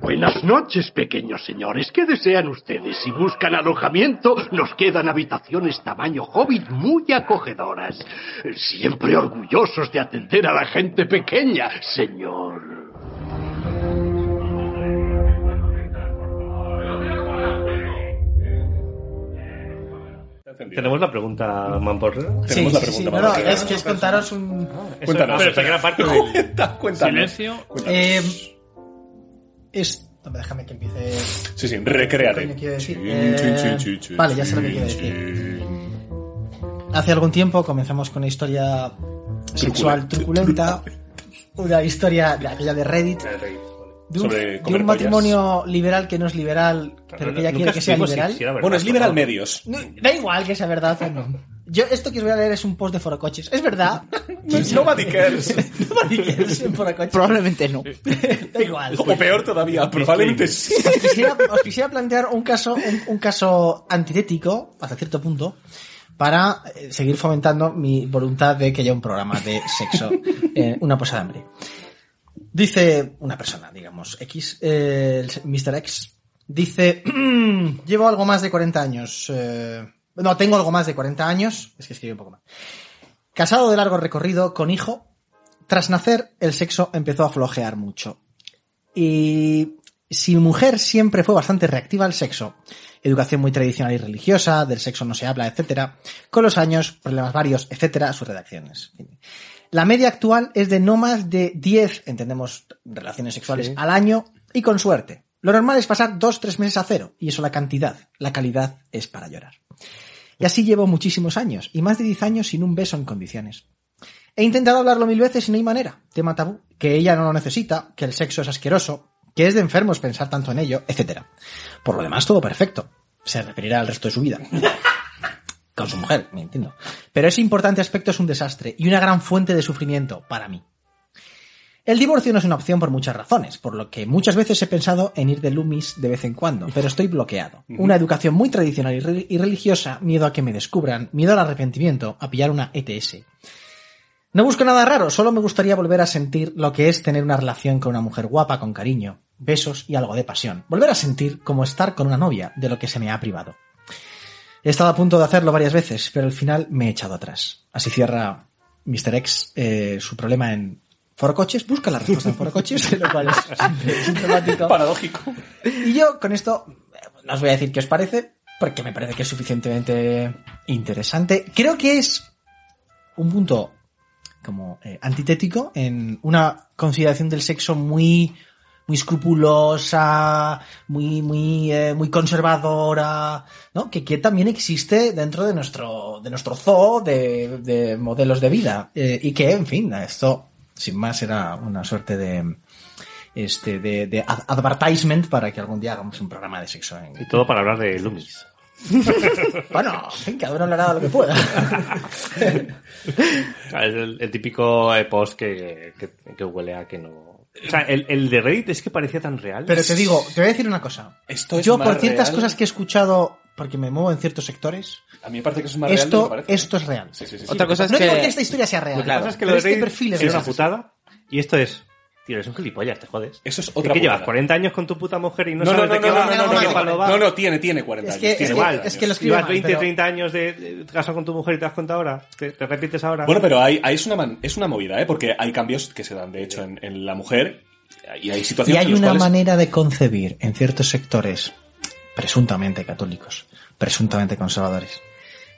Buenas noches, pequeños señores. ¿Qué desean ustedes? Si buscan alojamiento, nos quedan habitaciones tamaño hobbit muy acogedoras. Siempre orgullosos de atender a la gente pequeña, señor. Tenemos la pregunta, Mampor. Sí, Tenemos la sí, sí, pregunta, no, es que es contaros un... Cuéntanos. Pero primera parte del Cuenta- cuéntanos. silencio. Eh, es... no, Déjame que empiece... Sí, sí. Chin, Eh, vale, ya sé lo que quiero decir. Hace algún tiempo comenzamos con una historia sexual truculenta, una historia de aquella de Reddit, de un, Sobre de un matrimonio liberal que no es liberal, pero que ella quiere que sea liberal. Bueno, es liberal medios. No, da igual que sea verdad o no. Yo, esto que os voy a leer es un post de Forocoches. Es verdad. Nobody cares. Nobody cares en Forocoches. Probablemente no. Da igual. O peor todavía, probablemente sí. Os quisiera, os quisiera plantear un caso, un, un caso antitético, hasta cierto punto, para eh, seguir fomentando mi voluntad de que haya un programa de sexo en una posada de hambre. Dice una persona, digamos, X, eh, Mr. X, dice, llevo algo más de 40 años, eh, no, tengo algo más de 40 años, es que escribe un poco más. Casado de largo recorrido, con hijo, tras nacer el sexo empezó a flojear mucho. Y si mujer siempre fue bastante reactiva al sexo, educación muy tradicional y religiosa, del sexo no se habla, etcétera, con los años, problemas varios, etcétera, sus redacciones. La media actual es de no más de 10, entendemos, relaciones sexuales al año y con suerte. Lo normal es pasar dos, tres meses a cero, y eso la cantidad, la calidad es para llorar. Y así llevo muchísimos años, y más de 10 años sin un beso en condiciones. He intentado hablarlo mil veces y no hay manera. Tema tabú. Que ella no lo necesita, que el sexo es asqueroso, que es de enfermos pensar tanto en ello, etc. Por lo demás, todo perfecto. Se referirá al resto de su vida. Con su mujer, me entiendo. Pero ese importante aspecto es un desastre y una gran fuente de sufrimiento para mí. El divorcio no es una opción por muchas razones, por lo que muchas veces he pensado en ir de Loomis de vez en cuando, pero estoy bloqueado. Una educación muy tradicional y, re- y religiosa, miedo a que me descubran, miedo al arrepentimiento, a pillar una ETS. No busco nada raro, solo me gustaría volver a sentir lo que es tener una relación con una mujer guapa, con cariño, besos y algo de pasión. Volver a sentir como estar con una novia, de lo que se me ha privado. He estado a punto de hacerlo varias veces, pero al final me he echado atrás. Así cierra Mr. X eh, su problema en Forocoches. Busca la respuesta en Forocoches, lo cual es sintomático. Paradójico. Y yo con esto no os voy a decir qué os parece, porque me parece que es suficientemente interesante. Creo que es un punto como eh, antitético en una consideración del sexo muy muy escrupulosa, muy muy eh, muy conservadora, ¿no? Que, que también existe dentro de nuestro de nuestro zoo de, de modelos de vida Eh, y que en fin esto sin más era una suerte de este de, de ad- advertisement para que algún día hagamos un programa de sexo en, Y todo para hablar de Loomis. bueno, en fin, cada uno hablará de lo que pueda. Es el, el típico eh, post que, que, que huele a que no. O sea, el, el de Reddit es que parecía tan real. Pero te digo, te voy a decir una cosa. Esto es Yo, más por ciertas real. cosas que he escuchado, porque me muevo en ciertos sectores, A mí me parece que eso es más real de lo esto, que parece. esto es real. Sí, sí, sí, sí. Otra cosa es No que... digo que esta historia sea real. Lo que pasa es que lo de este perfil es es una real. putada. Y esto es. Tío, eres un gilipollas, te jodes. Eso es otra que llevas putada. 40 años con tu puta mujer y no, No, no, sabes no, de qué no, va, no, no, no, no, qué no, palo va. no, no, tiene, tiene 40 Es años. tiene es que- 40 es que lo escribe Llevas mal, 20, pero- 30 años de, de- casas con tu mujer y te has contado ahora. Te, te repites ahora. Bueno, pero hay, hay es, una man- es una movida, ¿eh? Porque hay cambios que se dan, de hecho, en, en la mujer y hay Y situaciones hay en las una cuales... manera de concebir en ciertos sectores presuntamente católicos, presuntamente conservadores,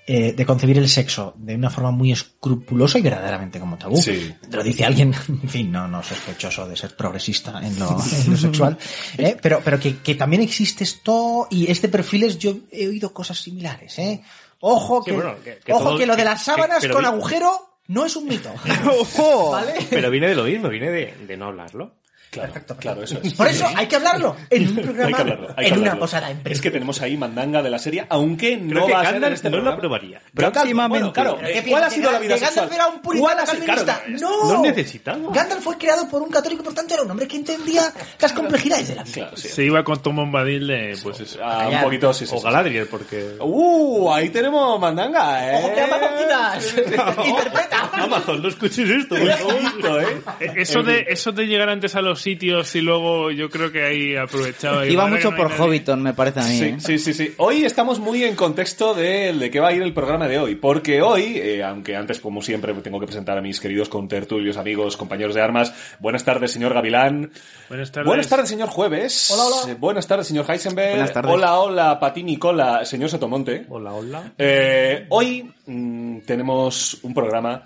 eh, de concebir el sexo de una forma muy escrupulosa y verdaderamente como tabú. Sí. Te lo dice alguien, en fin, no, no sospechoso de ser progresista en lo, en lo sexual, ¿eh? pero, pero que, que también existe esto y este perfil es, yo he oído cosas similares, ¿eh? Ojo Sí, que, bueno, que- que ojo todo- que lo de las sábanas con vi- agujero no es un mito. ¡Ojo! ¿Vale? Pero viene de lo mismo, viene de, de no hablarlo. Claro, Perfecto, claro, eso es. Por eso hay que hablarlo en un programa, Hay que hablarlo. hay que en una hablarlo. posada en Es que tenemos ahí mandanga de la serie, aunque Creo no que va a ser en Gandalf este no lo programa. aprobaría. Gandalf, Próximamente. Bueno, claro, ¿Pero qué eh, ¿cuál ha sido la ¿Que vida Gandalf sexual? era un puritano ¿Cuál ha sido- calvinista? claro, no. No necesitamos. Gandalf fue creado por un católico, por tanto era un hombre que entendía las complejidades de la vida. Claro, sí. Se iba con Tom Bombadil de, pues eso. Ah, un poquito, sí, sí, O. Galadriel, porque... Uh, ahí tenemos mandanga, eh. ¡Ojo que Amazon quitas! ¡Interpreta! Amazon, no escuches esto. Eh, Eso de, eso de llegar antes a los sitios y luego yo creo que ahí aprovechaba. y Iba mucho no por nadie. Hobbiton, me parece a mí. Sí, ¿eh? sí, sí, sí. Hoy estamos muy en contexto de, de qué va a ir el programa de hoy, porque hoy, eh, aunque antes, como siempre, tengo que presentar a mis queridos contertulios, amigos, compañeros de armas. Buenas tardes, señor Gavilán. Buenas tardes. Buenas tardes, señor Jueves. Hola, hola. Eh, Buenas tardes, señor Heisenberg. Buenas tardes. Hola, hola, Patini Cola, señor Sotomonte. Hola, hola. Eh, hoy mm, tenemos un programa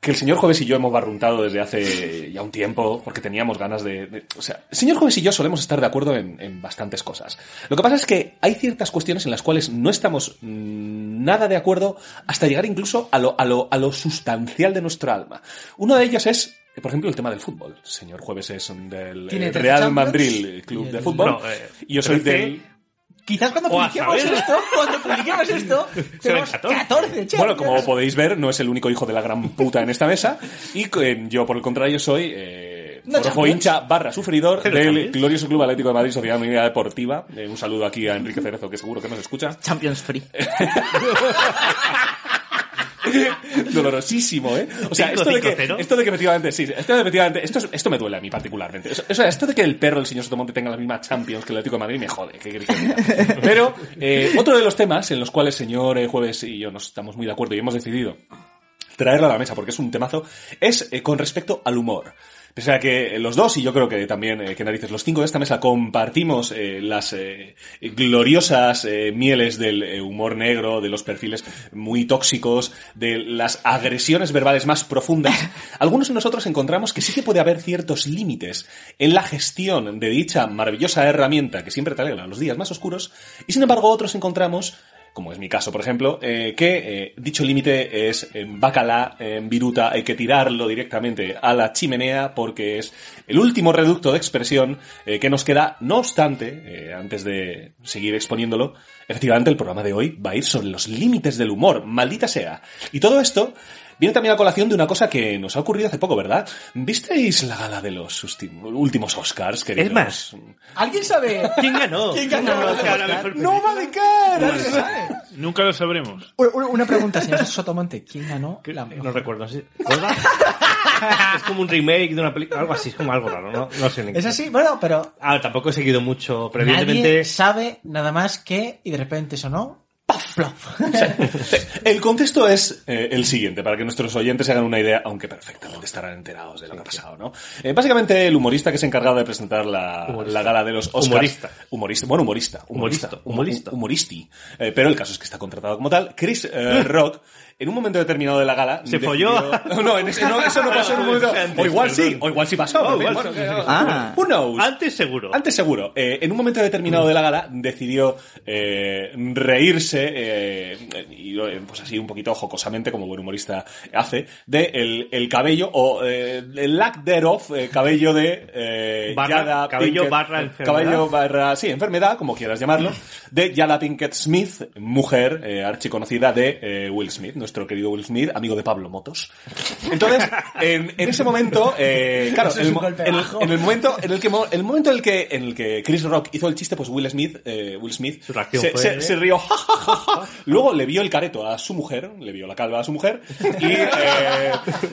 que el señor Jueves y yo hemos barruntado desde hace ya un tiempo, porque teníamos ganas de... de- o sea, el señor Jueves y yo solemos estar de acuerdo en, en bastantes cosas. Lo que pasa es que hay ciertas cuestiones en las cuales no estamos mm, nada de acuerdo hasta llegar incluso a lo, a lo, a lo sustancial de nuestra alma. Uno de ellos es... Por ejemplo, el tema del fútbol. El señor Jueves es del eh, Real Champions Madrid Club de Fútbol. No, eh, y yo soy del... Quizás cuando publiquemos esto, cuando publiquemos esto, tenemos 14. 14 che. Bueno, como podéis ver, no es el único hijo de la gran puta en esta mesa. Y eh, yo, por el contrario, soy eh, Champions. hincha barra sufridor Pero del Champions. glorioso Club Atlético de Madrid Sociedad Unida Deportiva. Eh, un saludo aquí a Enrique Cerezo, que seguro que nos escucha. Champions Free. Dolorosísimo, ¿eh? O sea, esto de, que, esto de que efectivamente, sí, esto de efectivamente, esto, es- esto me duele a mí particularmente. O sea, esto de que el perro del señor Sotomonte tenga las mismas Champions que el Atlético de Madrid me jode. ¿qué queréis que diga? Pero, eh, otro de los temas en los cuales señor eh, Jueves y yo nos estamos muy de acuerdo y hemos decidido traerlo a la mesa porque es un temazo, es eh, con respecto al humor. Pese a que los dos, y yo creo que también, eh, que narices, los cinco de esta mesa compartimos eh, las eh, gloriosas eh, mieles del humor negro, de los perfiles muy tóxicos, de las agresiones verbales más profundas, algunos de nosotros encontramos que sí que puede haber ciertos límites en la gestión de dicha maravillosa herramienta que siempre te alegra los días más oscuros, y sin embargo otros encontramos como es mi caso, por ejemplo, eh, que eh, dicho límite es en bacala, en viruta, hay que tirarlo directamente a la chimenea porque es el último reducto de expresión eh, que nos queda. No obstante, eh, antes de seguir exponiéndolo, efectivamente el programa de hoy va a ir sobre los límites del humor, maldita sea. Y todo esto viene también a colación de una cosa que nos ha ocurrido hace poco, ¿verdad? ¿Visteis la gala de los últimos Oscars, queridos? Es más, ¿Alguien sabe? ¿quién ganó? ¿Quién ganó? Mejor ¡No va de cara! Nunca lo sabremos. Una- Una pregunta, señor Sotomonte. ¿Quién ganó la mejor? No recuerdo. ¿sí? Es como un remake de una película, algo así, es como algo raro, ¿no? No sé ni Es así, bueno, pero Ah, tampoco he seguido mucho, pero nadie evidentemente... sabe nada más que y de repente sonó El contexto es eh, el siguiente, para que nuestros oyentes se hagan una idea, aunque perfectamente estarán enterados de lo que ha pasado, ¿no? Eh, básicamente, el humorista que se ha encargado de presentar la, la gala de los Oscars... Humorista. Humorista. Bueno, humorista. Humorista, humorista. Humo- Humoristi. Eh, pero el caso es que está contratado como tal. Chris Rock, en un momento determinado de la gala... ¿Se decidió- folló? No, en ese- no, eso no pasó en un momento... Antes, O igual sí, o igual sí pasó. Oh, igual bueno, sí, que- sí, sí. Ah. Who knows? Antes seguro. Antes seguro. Eh, en un momento determinado de la gala decidió eh, reírse eh, y eh, pues así un poquito jocosamente como buen humorista hace de el, el cabello o eh, el lack thereof eh, cabello de eh, Barra- Jada cabello Pinkett- barra enfermedad. cabello barra sí enfermedad como quieras llamarlo de Jada Pinkett Smith mujer eh, archiconocida de eh, Will Smith nuestro querido Will Smith amigo de Pablo Motos entonces en, en ese momento eh, claro es el en el- en el momento en el que el momento en el que en el que Chris Rock hizo el chiste pues Will Smith eh, Will Smith se, fue- se- se rió ja, ja, ja, ja. luego le vio el careto a su mujer le vio la calva a su mujer y, eh,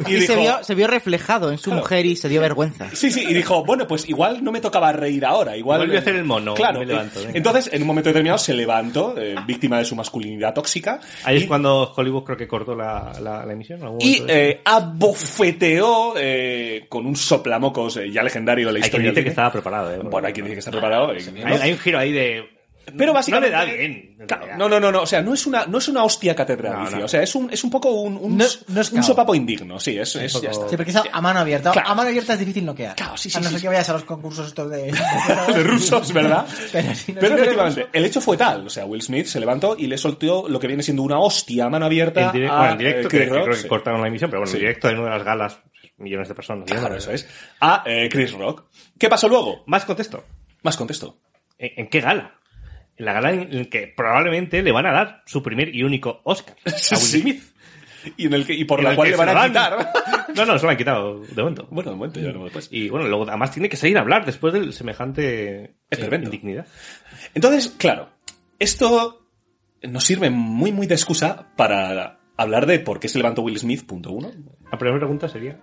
y Y, dijo se, vio, se vio reflejado en su mujer y se dio vergüenza. Sí, sí, y dijo, bueno, pues igual no me tocaba reír ahora, igual... Voy a hacer el mono, Claro. me levanto, venga. Entonces, en un momento determinado se levantó, eh, víctima de su masculinidad tóxica. Ahí y, es cuando Hollywood creo que cortó la, la, la emisión. ¿en algún Y eh, abofeteó eh, con un soplamocos eh, ya legendario de la hay quien historia. dice que estaba preparado. ¿eh? Bueno, hay quien dice que está preparado. eh, Hay, hay un giro ahí de... Pero básicamente... No le da bien. Claro, no, no, no, no, o sea, no es una, no es una hostia No, catedralicia, no. o sea, es un, es un poco un, un, No- no es un sopapo indigno, sí, es, es, poco- ya está. Sí, porque es a, a mano abierta. Claro. A mano abierta es difícil noquear. Claro, sí, A sí, no sí, ser sí. que vayas a los concursos estos de... de rusos, ¿verdad? Pero si no Pero efectivamente, el hecho fue tal. O sea, Will Smith se levantó y le soltó lo que viene siendo una hostia a mano abierta. En directo, a, bueno, en directo eh, que, Chris que Rock, creo que sí. cortaron la emisión, pero bueno, Sí. en directo en una de las galas, millones de personas. viendo. Claro, eso es. A eh, Chris Rock. ¿Qué pasó luego? Más contexto. Más contexto. ¿En, en qué gala? En la gala en la que probablemente le van a dar su primer y único Oscar a Will Sí. Smith. Y, en el que, y por En la cual le van a quitar. No, no, se lo han quitado de momento. bueno, de momento ya no después. Y bueno, luego además tiene que salir a hablar después de semejante eh, indignidad. Entonces, claro, esto nos sirve muy, muy de excusa para hablar de por qué se levantó Will Smith, punto uno. La primera pregunta sería...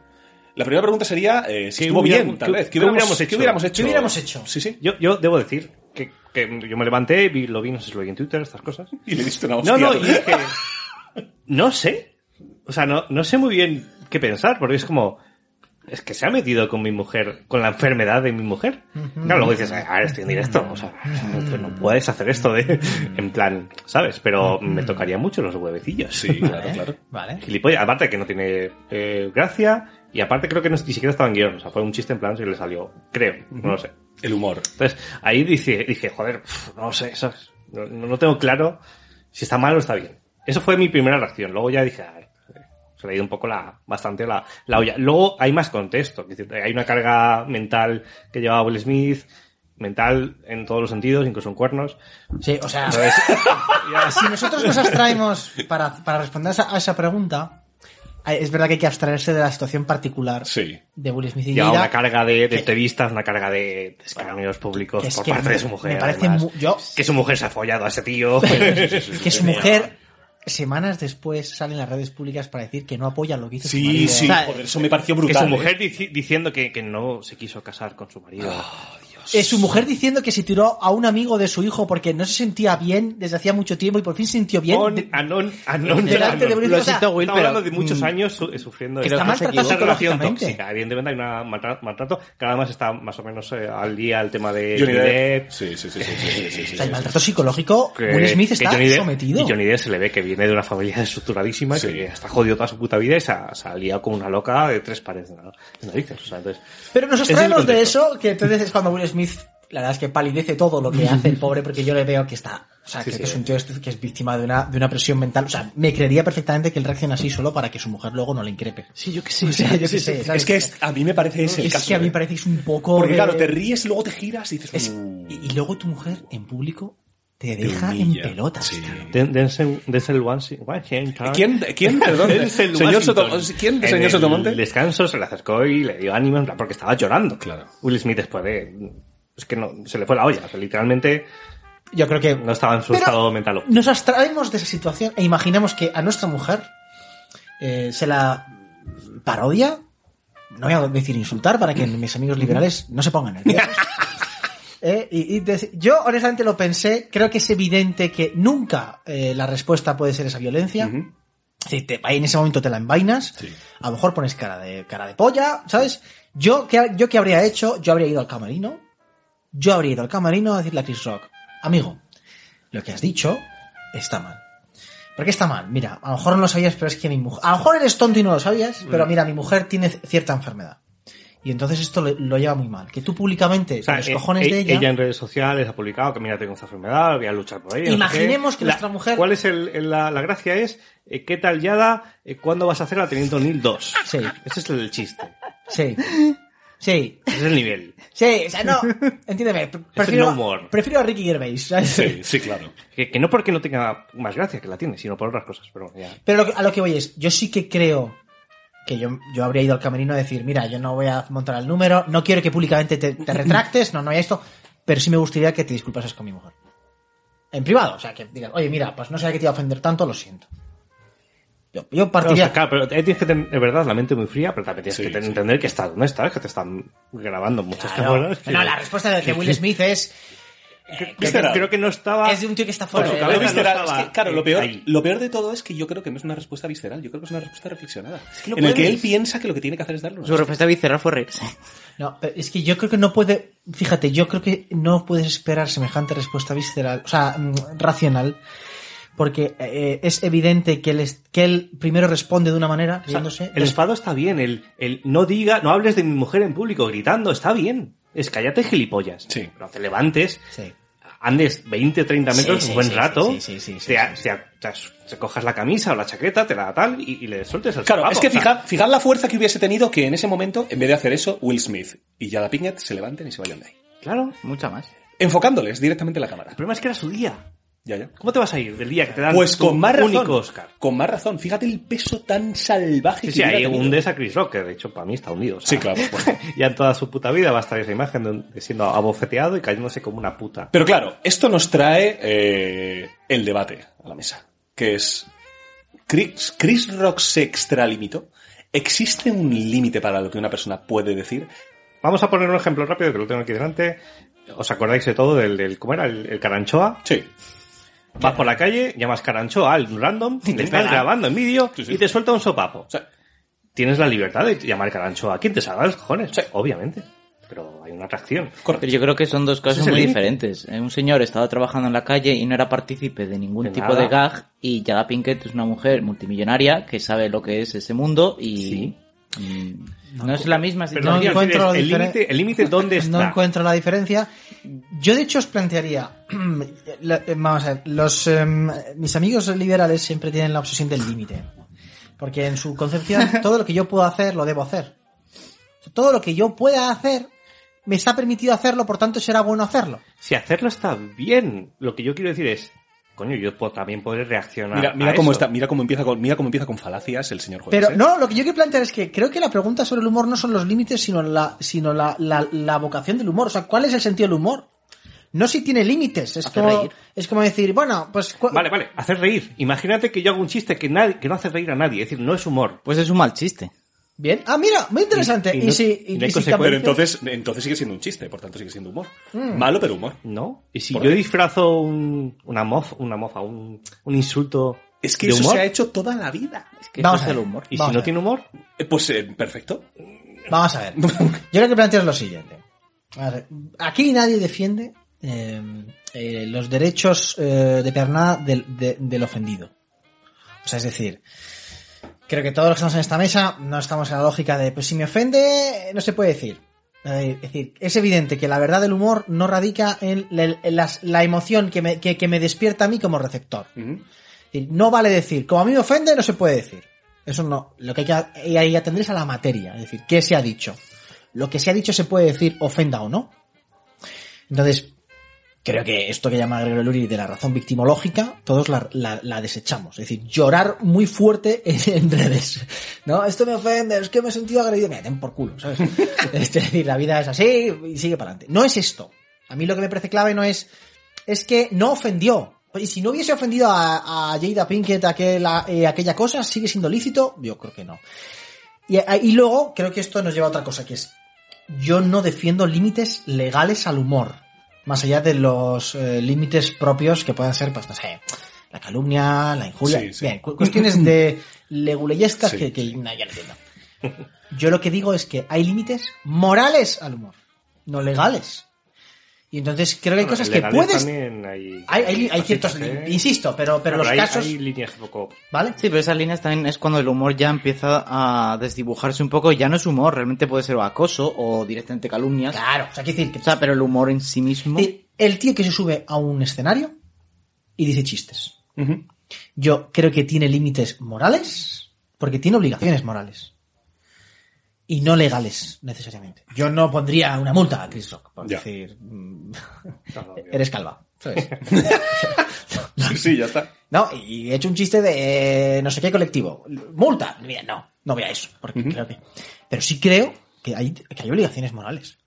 La primera pregunta sería eh, si ¿Qué estuvo bien, tal qué- vez. qué hubiéramos hecho? ¿Qué hubiéramos hecho? ¿Qué hubiéramos hecho? Sí, sí. Yo, yo debo decir que, que yo me levanté, vi, lo vi, no sé si lo vi en Twitter, estas cosas. Y le diste una hostia. No, no, y dije, no sé. O sea, no, no sé muy bien qué pensar, porque es como, es que se ha metido con mi mujer, con la enfermedad de mi mujer. Claro, luego dices, a ver, estoy en directo, o sea, no, no puedes hacer esto de, en plan, ¿sabes? Pero me tocaría mucho los huevecillos. Sí, claro, claro. Vale. Gilipollas, aparte que no tiene eh, gracia, y aparte creo que no- ni siquiera estaba en guion, o sea, fue un chiste en plan si le salió, creo, no lo sé. El humor. Entonces, ahí dije, dije joder, pf, no lo sé, ¿sabes? No, no- tengo claro si está mal o está bien. Eso fue mi primera reacción. Luego ya dije, "Ay, se le ha ido un poco la, bastante la, la olla. Luego hay más contexto. Es decir, hay una carga mental que llevaba Will Smith, mental en todos los sentidos, incluso en cuernos. Sí, o sea, Entonces, si nosotros nos abstraemos para, para responder a esa, a esa pregunta, es verdad que hay que abstraerse de la situación particular Sí. de Will Smith y Jada, una carga de, de que- entrevistas, una carga de, escarnios públicos que es por que parte me- de su mujer. me parece además. mu- yo- que su mujer se ha follado a ese tío. que su mujer semanas después sale en las redes públicas para decir que no apoya lo que hizo su Sí, marido. sí, O sea, joder, eso me pareció que brutal. su ¿eh? mujer dici- diciendo que, que no se quiso casar con su marido. Eh, su mujer diciendo que se tiró a un amigo de su hijo porque no se sentía bien desde hacía mucho tiempo y por fin se sintió bien. On, de- anon, anon, delante de anon. Will Lo Smith. O sea, siento, Will, pero... hablando de muchos mm, años su- sufriendo que esta- está maltratado esta relación tóxica. Evidentemente hay una maltra- maltrato, que además está más o menos eh, al día el tema de Johnny Depp. Sí, sí, sí, sí, sí, sí, sí, sí, o sea, el maltrato psicológico, que- Will Smith está Johnny Depp- sometido. Y Johnny Depp se le ve que viene de una familia estructuradísima, Sí. que está jodido toda su puta vida y se ha, se ha liado como una loca de tres pares de, na- de narices. O sea, entonces, Pero nos ese es abstraemos de eso, que entonces es cuando Will Smith, la verdad es que palidece todo lo que hace el pobre, porque yo le veo que está, o sea, Sí, que, sí. que es un tío este que es víctima de una, de una presión mental. O sea, me creería perfectamente que él reacciona así solo para que su mujer luego no le increpe. Sí, yo sé. O sea, yo qué sé, ¿sabes? Es que es- a mí me parece ese el Es caso. que a mí me parecéis un poco. Porque de- claro, te ríes y luego te giras y dices... es- "Uh". y, y luego tu mujer en público te Te deja en pelotas. Sí. Denzel, Washington. ¿Quién, quién, perdón? Denzel señor Washington. Sotomonte. ¿Quién, En señor el Sotomonte? descanso se le acercó y le dio ánimo en plan, porque estaba llorando. Claro. Will Smith después de... Es que no, se le fue la olla. O sea, literalmente Yo creo que no estaba en su estado mental. óptimo. nos abstraemos de esa situación e imaginemos que a nuestra mujer eh, se la parodia. No voy a decir insultar para que mis amigos liberales no se pongan nerviosos. Eh, y, yo honestamente lo pensé, creo que es evidente que nunca eh, la respuesta puede ser esa violencia. Decir, te- ahí en ese momento te la envainas, Sí. a lo mejor pones cara de, cara de polla, ¿sabes? Yo ¿qué, yo qué habría hecho, yo habría ido al camarino, yo habría ido al camarino a decirle a Chris Rock, amigo, lo que has dicho está mal. ¿Por qué está mal? Mira, a lo mejor no lo sabías, pero es que mi mujer, a lo mejor eres tonto y no lo sabías, pero mira, mi mujer tiene cierta enfermedad. Y entonces esto lo lleva muy mal. Que tú públicamente, O sea, con los eh, cojones eh, de ella, en redes sociales ha publicado que mira, tengo esta enfermedad, voy a luchar por ella. no sé Imaginemos que La- nuestra mujer- ¿Cuál es el, el- la, la gracia? Es, eh, ¿qué tal Yada? Eh, ¿Cuándo vas a hacer la Teniente O'Neill 2? Sí. Ese es el chiste. sí, sí, Ese es el nivel. Sí, o sea, no, entiéndeme, pre- prefiero, no prefiero a Ricky Gervais, ¿sabes? Sí, sí, claro. Que, que no porque no tenga más gracia, que la tiene, sino por otras cosas. Pero ya. Pero lo que- a lo que voy es, yo sí que creo que yo, yo habría ido al camerino a decir, mira, yo no voy a montar el número, no quiero que públicamente te, te retractes, no, no hay esto, pero sí me gustaría que te disculpases con mi mujer. En privado, o sea, que digas, oye, mira, pues no sabía que te iba a ofender tanto, lo siento. Yo, yo Claro, o partiría... sea, claro, pero ahí tienes que tener, de verdad, la mente muy fría, pero también tienes Sí, que tener- sí. entender que estás donde estás, que te están grabando muchas Claro. cámaras. que- No, la respuesta de, de Will Smith es... eh, que- Visceral. creo que no estaba... es de un tío que está fuera su Lo cabeza no visceral, estaba, es que, claro, lo peor, lo peor de todo es que yo creo que no es una respuesta visceral, yo creo que es una respuesta reflexionada. no en el que él piensa que lo que tiene que hacer es darle una Su respuesta visceral fue reírse. No, pero es que yo creo que no puede. fíjate, yo creo que no puedes esperar semejante respuesta visceral, o sea, mm, racional, porque eh, es evidente que él, es- que él primero responde de una manera, O sea, riéndose, el enfado está bien, el, el no diga, no hables de mi mujer en público gritando, está bien. Es cállate gilipollas. Sí. Pero te levantes, Sí. andes 20, 30 metros Sí, un buen sí, rato, sí, sí, sí, sí, te, sí, te- te- te cojas la camisa o la chaqueta, te la tal y, y le sueltes el Claro, sopapo. es que O sea, fijad, fijad la fuerza que hubiese tenido que en ese momento, en vez de hacer eso, Will Smith y Jada Pinkett se levanten y se vayan de ahí. Claro. Mucha más. Enfocándoles directamente en la cámara. El problema es que era su día. Ya, ya. ¿Cómo te vas a ir del día que te dan Pues con más razón. único Oscar? Con más razón. Fíjate el peso tan salvaje Sí, que sí, ahí hundes a Chris Rock, que de hecho para mí está hundido. o sea, Sí, claro. ya en toda su puta vida va a estar esa imagen de, de siendo abofeteado y cayéndose como una puta. Pero claro, esto nos trae eh, el debate a la mesa, que es Chris, Chris Rock se extralimitó. ¿Existe un límite para lo que una persona puede decir? Vamos a poner un ejemplo rápido que lo tengo aquí delante. ¿Os acordáis de todo del, del ¿cómo era? El, el caranchoa. Sí. Vas por la calle, llamas caranchoa al random, le estás grabando en vídeo Sí, sí. y te suelta un sopapo. O sea, Tienes la libertad de llamar caranchoa a quien te salga los cojones. Obviamente. Pero hay una atracción. Pero yo creo que son dos el muy diferentes. Eh, Un señor estaba trabajando en la calle y no era partícipe de ningún De tipo nada. de gag y Jada Pinkett es una mujer multimillonaria que sabe lo que es ese mundo y Sí. mm, no, es la misma no situación. quiero encuentro el límite, el límite dónde está. No encuentro la diferencia. Yo de hecho os plantearía, la- eh, vamos a ver, los em, mis amigos liberales siempre tienen la obsesión del límite, porque en su concepción todo lo que yo puedo hacer lo debo hacer. Todo lo que yo pueda hacer me está permitido hacerlo, por tanto será bueno hacerlo. Si hacerlo está bien, lo que yo quiero decir es, coño, yo puedo- también podré reaccionar. mira, mira a cómo eso. está, mira cómo empieza con, mira cómo empieza con falacias el señor juez. Pero ¿eh? no, lo que yo quiero plantear es que creo que la pregunta sobre el humor no son los límites, sino la, sino la, la, la vocación del humor. O sea, ¿cuál es el sentido del humor? No si tiene límites. Es Hacer como, reír. es como decir, bueno, pues... Vale, vale, hacer reír. Imagínate que yo hago un chiste que, nadie, que no hace reír a nadie, es decir, no es humor. Pues es un mal chiste. Bien. Ah, mira, muy interesante. Y- Y, y no- si, y no hay si. Pero entonces, entonces sigue siendo un chiste, por tanto sigue siendo humor. Malo, pero humor. ¿No? Y si ¿Por yo qué? disfrazo un, una mofa, una mofa, un, un insulto Es que de eso humor, se ha hecho toda la vida. Es que Vamos a es el ver. humor. y si Vamos no ver. tiene humor, Eh, Pues eh, perfecto. Vamos a ver. Yo lo que planteo es lo siguiente. A ver, aquí nadie defiende eh, eh, los derechos eh, de pernada del, de- del ofendido. O sea, es decir, creo que todos los que estamos en esta mesa no estamos en la lógica de, pues si me ofende, no se puede decir. Es decir, es evidente que la verdad del humor no radica en la, en las- la emoción que me, que- que me despierta a mí como receptor. Es decir, no vale decir, como a mí me ofende, no se puede decir. Eso no. Lo que hay que, y hay que atender es a la materia. Es decir, ¿qué se ha dicho? Lo que se ha dicho se puede decir, ofenda o no. Entonces, creo que esto que llama Gregorio Luri de la razón victimológica, todos la, la- la desechamos. Es decir, llorar muy fuerte en, redes. No, esto me ofende, es que me he sentido agredido. Me den por culo, ¿sabes? es decir, la vida es así y sigue para adelante. No es esto. A mí lo que me parece clave no es, es que no ofendió. Y si no hubiese ofendido a, a Jada Pinkett aquella, eh, aquella cosa, ¿sigue siendo lícito? Yo creo que no. Y, y luego, creo que esto nos lleva a otra cosa, que es, yo no defiendo límites legales al humor. Más allá de los eh, límites propios que puedan ser, pues, no sé, la calumnia, la injuria. Sí, sí. Bien, cu- cuestiones de leguleyescas Sí, que, que no entiendo. Yo lo que digo es que hay límites morales al humor, no legales. Y entonces creo que hay Bueno, cosas que puedes... También hay, Hay, hay, ciertos... ¿eh? Insisto, pero, pero los hay, casos... hay líneas un poco... ¿Vale? Sí, pero esas líneas también es cuando el humor ya empieza a desdibujarse un poco. Ya no es humor, realmente puede ser acoso o directamente calumnias. Claro, o sea, quiero decir que... O sea, pero el humor en sí mismo. el, el tío que se sube a un escenario y dice chistes. Yo creo que tiene límites morales, porque tiene obligaciones morales. Y no legales, necesariamente. Yo no pondría una multa a Chris Rock, por Ya. decir, mm, No, no, eres calva. ¿sabes? Sí, sí, ya está. No, y he hecho un chiste de eh, no sé qué colectivo. Multa. Mira, no, no voy a eso, porque creo que... Pero sí creo que hay, que hay obligaciones morales.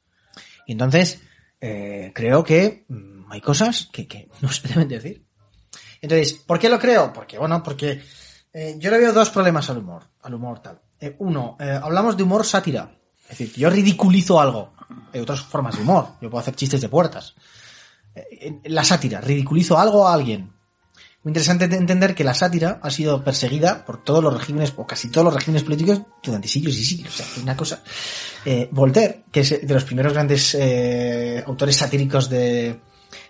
Y entonces, eh, creo que mm, hay cosas que, que no se deben decir. Entonces, ¿por qué lo creo? Porque, bueno, porque eh, yo le veo dos problemas al humor, al humor tal. Eh, uno, eh, hablamos de humor sátira. Es decir, yo ridiculizo algo. Hay otras formas de humor. Yo puedo hacer chistes de puertas. Eh, la sátira, ridiculizo algo a alguien. muy interesante de entender que la sátira ha sido perseguida por todos los regímenes, o casi todos los regímenes políticos, durante siglos y siglos. O sea, una cosa. Voltaire, que es de los primeros grandes autores satíricos de,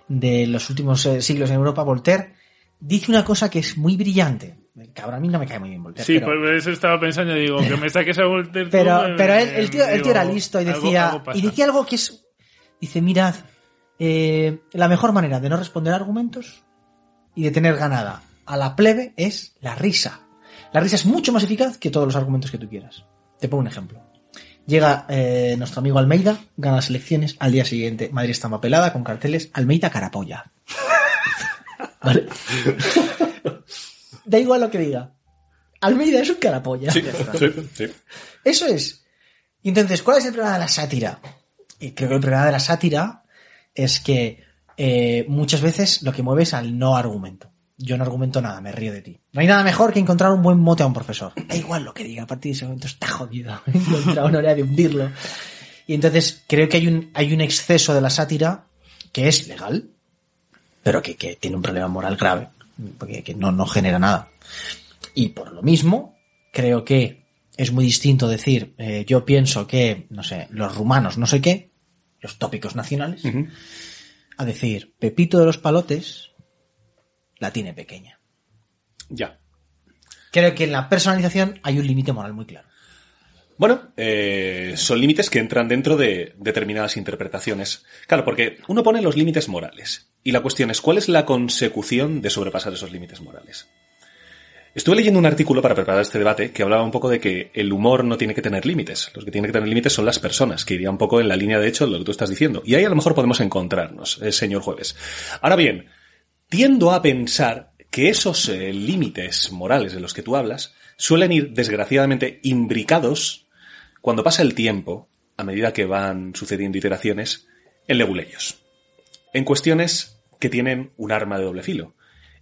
de los últimos siglos en Europa, Voltaire, dice una cosa que es muy brillante. Cabrón, a mí no me cae muy bien Voltaire. Sí, pero- por eso estaba pensando, digo, que me saques a Voltaire pero, me- pero él, el, tío, el tío era listo y decía, algo y decía algo que es, dice, mirad, eh, la mejor manera de no responder argumentos y de tener ganada a la plebe es la risa. La risa es mucho más eficaz que todos los argumentos que tú quieras. Te pongo un ejemplo. Llega eh, nuestro amigo Almeida, gana las elecciones, al día siguiente Madrid está mapelada con carteles, Almeida carapolla. ¿Vale? Da igual lo que diga. Almeida es un carapolla. Sí, sí, sí. Eso es. Y entonces, ¿cuál es el problema de la sátira? Y creo que el problema de la sátira es que eh, muchas veces lo que mueve es al no argumento. Yo no argumento nada, me río de ti. No hay nada mejor que encontrar un buen mote a un profesor. Da igual lo que diga, a partir de ese momento está jodido. Encontrar una hora de hundirlo. Y entonces creo que hay un, hay un exceso de la sátira que es legal, pero que, que tiene un problema moral grave, porque que no, no genera nada. Y por lo mismo, creo que es muy distinto decir, eh, yo pienso que, no sé, los rumanos no sé qué, los tópicos nacionales, a decir, Pepito de los Palotes la tiene pequeña. Ya. Creo que en la personalización hay un límite moral muy claro. Bueno, eh, son límites que entran dentro de determinadas interpretaciones. Claro, porque uno pone los límites morales. Y la cuestión es, ¿cuál es la consecución de sobrepasar esos límites morales? Estuve leyendo un artículo para preparar este debate que hablaba un poco de que el humor no tiene que tener límites. Los que tienen que tener límites son las personas, que iría un poco en la línea de hecho de lo que tú estás diciendo. Y ahí a lo mejor podemos encontrarnos, eh, señor jueves. Ahora bien, tiendo a pensar que esos eh, límites morales de los que tú hablas suelen ir, desgraciadamente, imbricados cuando pasa el tiempo, a medida que van sucediendo iteraciones, en leguleyos. En cuestiones que tienen un arma de doble filo.